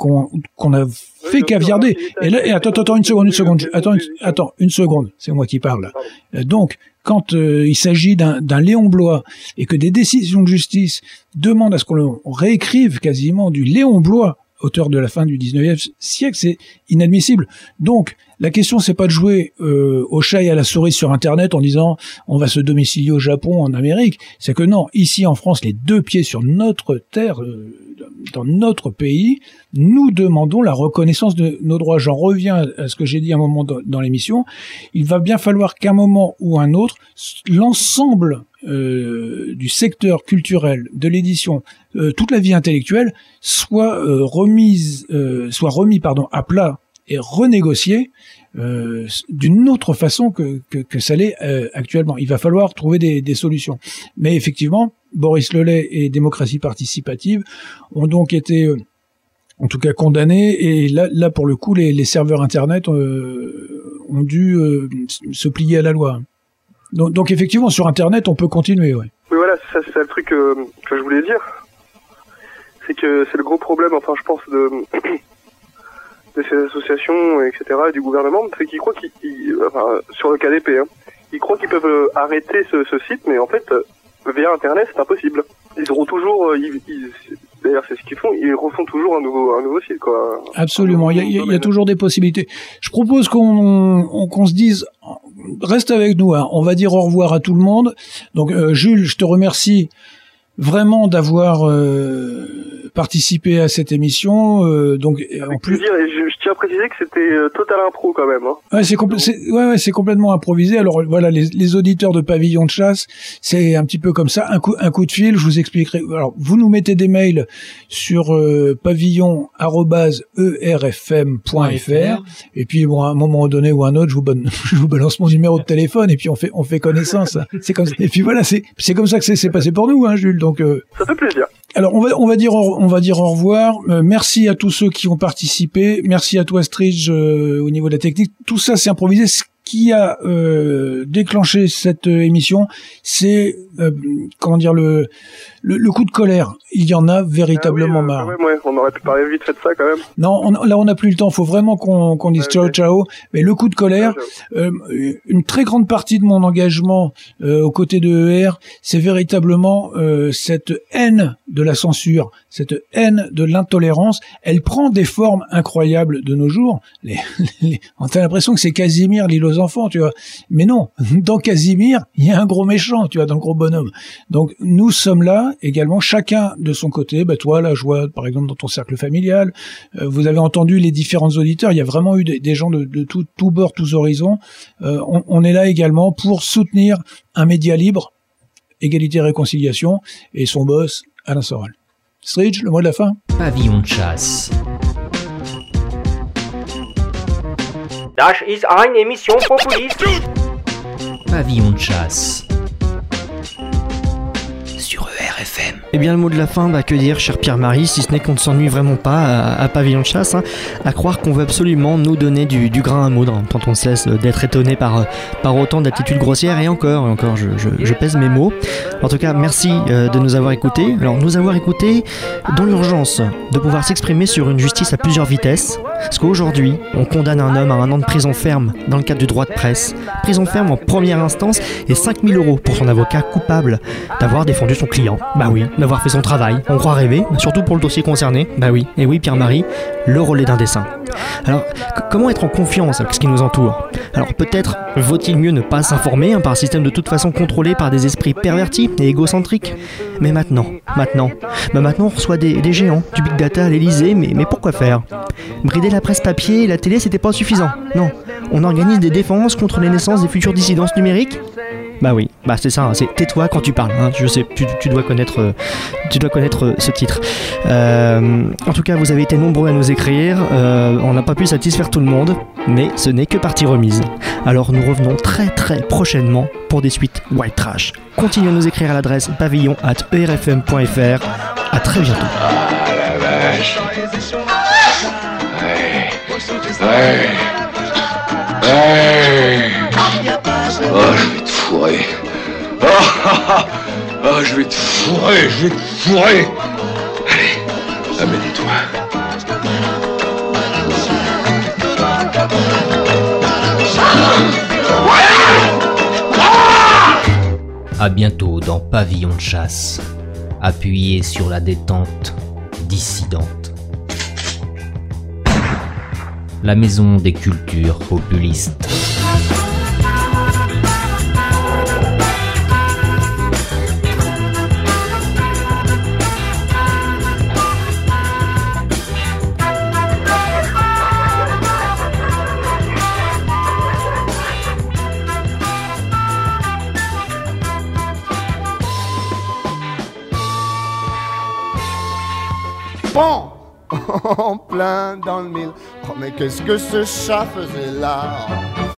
qu'on- a fait caviarder. Et là, et attends, attends, une seconde, une seconde, attends, une, attends, une seconde, c'est moi qui parle. Euh, Donc, quand euh, il s'agit d'un Léon Blois et que des décisions de justice demandent à ce qu'on réécrive quasiment du Léon Blois, auteur de la fin du 19e siècle, c'est inadmissible. Donc, la question, c'est pas de jouer euh, au chat et à la souris sur Internet en disant on va se domicilier au Japon, en Amérique. C'est que non, ici en France, les deux pieds sur notre terre, euh, dans notre pays, nous demandons la reconnaissance de nos droits. J'en reviens à ce que j'ai dit un moment dans, l'émission. Il va bien falloir qu'à un moment ou un autre, l'ensemble euh, du secteur culturel, de l'édition, euh, toute la vie intellectuelle soit euh, remise, soit remis pardon à plat et renégocié euh, d'une autre façon que, que, que ça l'est euh, actuellement. Il va falloir trouver des, des solutions. Mais effectivement, Boris Lelay et démocratie participative ont donc été euh, en tout cas condamnés et là, là pour le coup les, les serveurs internet euh, ont dû euh, se plier à la loi. Donc, donc effectivement sur internet on peut continuer. Ouais. Oui, voilà, c'est ça, le truc que je voulais dire. C'est que c'est le gros problème, enfin, je pense, de, de ces associations, etc., et du gouvernement, c'est qu'ils croient qu'ils, ils- enfin, sur le KDP, hein, ils croient qu'ils peuvent euh, arrêter ce, site, mais en fait, euh, via Internet, c'est impossible. Ils auront toujours, euh, ils- d'ailleurs, c'est ce qu'ils font, ils refont toujours un nouveau, un nouveau site, quoi. Absolument, il y a, toujours des possibilités. Je propose qu'on on- qu'on se dise, reste avec nous, hein. on va dire au revoir à tout le monde. Donc Jules, je te remercie vraiment d'avoir euh, participé à cette émission. euh, donc en plus, Je dire, je, je tiens à préciser que c'était euh, total impro quand même. Hein. Ouais, c'est compl- c'est- ouais, ouais, c'est complètement improvisé. Alors voilà, les, les auditeurs de pavillon de chasse, c'est un petit peu comme ça, un coup, un coup de fil. Je vous expliquerai. Alors vous nous mettez des mails sur euh, pavillon@erfm.fr et puis bon, à un moment donné ou un autre, je vous, bonne, je vous balance mon numéro de téléphone et puis on fait on fait connaissance. C'est comme ça. et puis voilà, c'est c'est comme ça que c'est c'est passé pour nous, hein, Jules. Donc euh, Ça fait plaisir. Alors on va on va dire au, on va dire au revoir. Euh, merci à tous ceux qui ont participé. Merci à toi Stridge euh, au niveau de la technique. Tout ça c'est improvisé. Ce qui a euh, déclenché cette émission, c'est comment dire le, le le coup de colère. Il y en a véritablement Ah oui, euh, marre. quand même, ouais, on aurait pu parler vite fait de ça quand même. Non, on- là on n'a plus le temps. Faut vraiment qu'on qu'on dise ciao ciao. Mais le coup de colère, euh, une très grande partie de mon engagement euh, aux côtés de ER, c'est véritablement euh, cette haine de la censure, cette haine de l'intolérance. Elle prend des formes incroyables de nos jours. Les, les- on a l'impression que c'est Casimir l'île aux enfants, tu vois. Mais non, dans Casimir, il y a un gros méchant, tu vois, dans le gros bonhomme. Donc nous sommes là également, chacun de son côté. Bah, toi, là, je vois par exemple dans ton cercle familial, euh, vous avez entendu les différents auditeurs. Il y a vraiment eu des, des gens de, de tout, tout bord, tous horizons. Euh, on, on est là également pour soutenir un média libre, égalité et réconciliation, et son boss, Alain Soral. Stridge, le mot de la fin Pavillon de chasse. Das ist eine Mission Populist. Pavillon de chasse. Eh bien, le mot de la fin, bah, que dire, cher Pierre-Marie, si ce n'est qu'on ne s'ennuie vraiment pas à, Pavillon de Chasse, hein, à croire qu'on veut absolument nous donner du, grain à moudre, hein, quand on cesse d'être étonné par, autant d'attitudes grossières, et encore, et encore, je pèse mes mots. En tout cas, merci euh, de nous avoir écoutés. Alors, nous avoir écoutés dans l'urgence de pouvoir s'exprimer sur une justice à plusieurs vitesses, parce qu'aujourd'hui, on condamne un homme à un an de prison ferme dans le cadre du droit de presse, prison ferme en première instance, et 5000 euros pour son avocat coupable d'avoir défendu son client. Bah oui, d'avoir fait son travail. On croit rêver, surtout pour le dossier concerné. Bah oui, et oui, Pierre-Marie, le relais d'un dessin. Alors, comment être en confiance avec ce qui nous entoure? Alors, peut-être vaut-il mieux ne pas s'informer hein, par un système de toute façon contrôlé par des esprits pervertis et égocentriques Mais maintenant, maintenant, bah maintenant on reçoit des, géants, du big data à l'Elysée, mais, mais pourquoi faire? La presse papier et la télé, c'était pas suffisant. Non, on organise des défenses contre les naissances des futures dissidences numériques bah oui, bah c'est ça, hein, c'est tais-toi quand tu parles. hein, je sais, tu, dois connaître, euh, tu dois connaître euh, ce titre. Euh, en tout cas, vous avez été nombreux à nous écrire. euh, on n'a pas pu satisfaire tout le monde, mais ce n'est que partie remise. Alors nous revenons très très prochainement pour des suites White Trash. Continuez à nous écrire à l'adresse pavillon at erfm.fr. À très bientôt. Oh, je vais te fourrer. Oh. Oh, je vais te fourrer, je vais te fourrer. Allez, amène-toi. À bientôt dans Pavillon de chasse. Appuyez sur la détente dissidente. La maison des cultures populistes. En plein dans le mille. Oh, mais qu'est-ce que ce chat faisait là?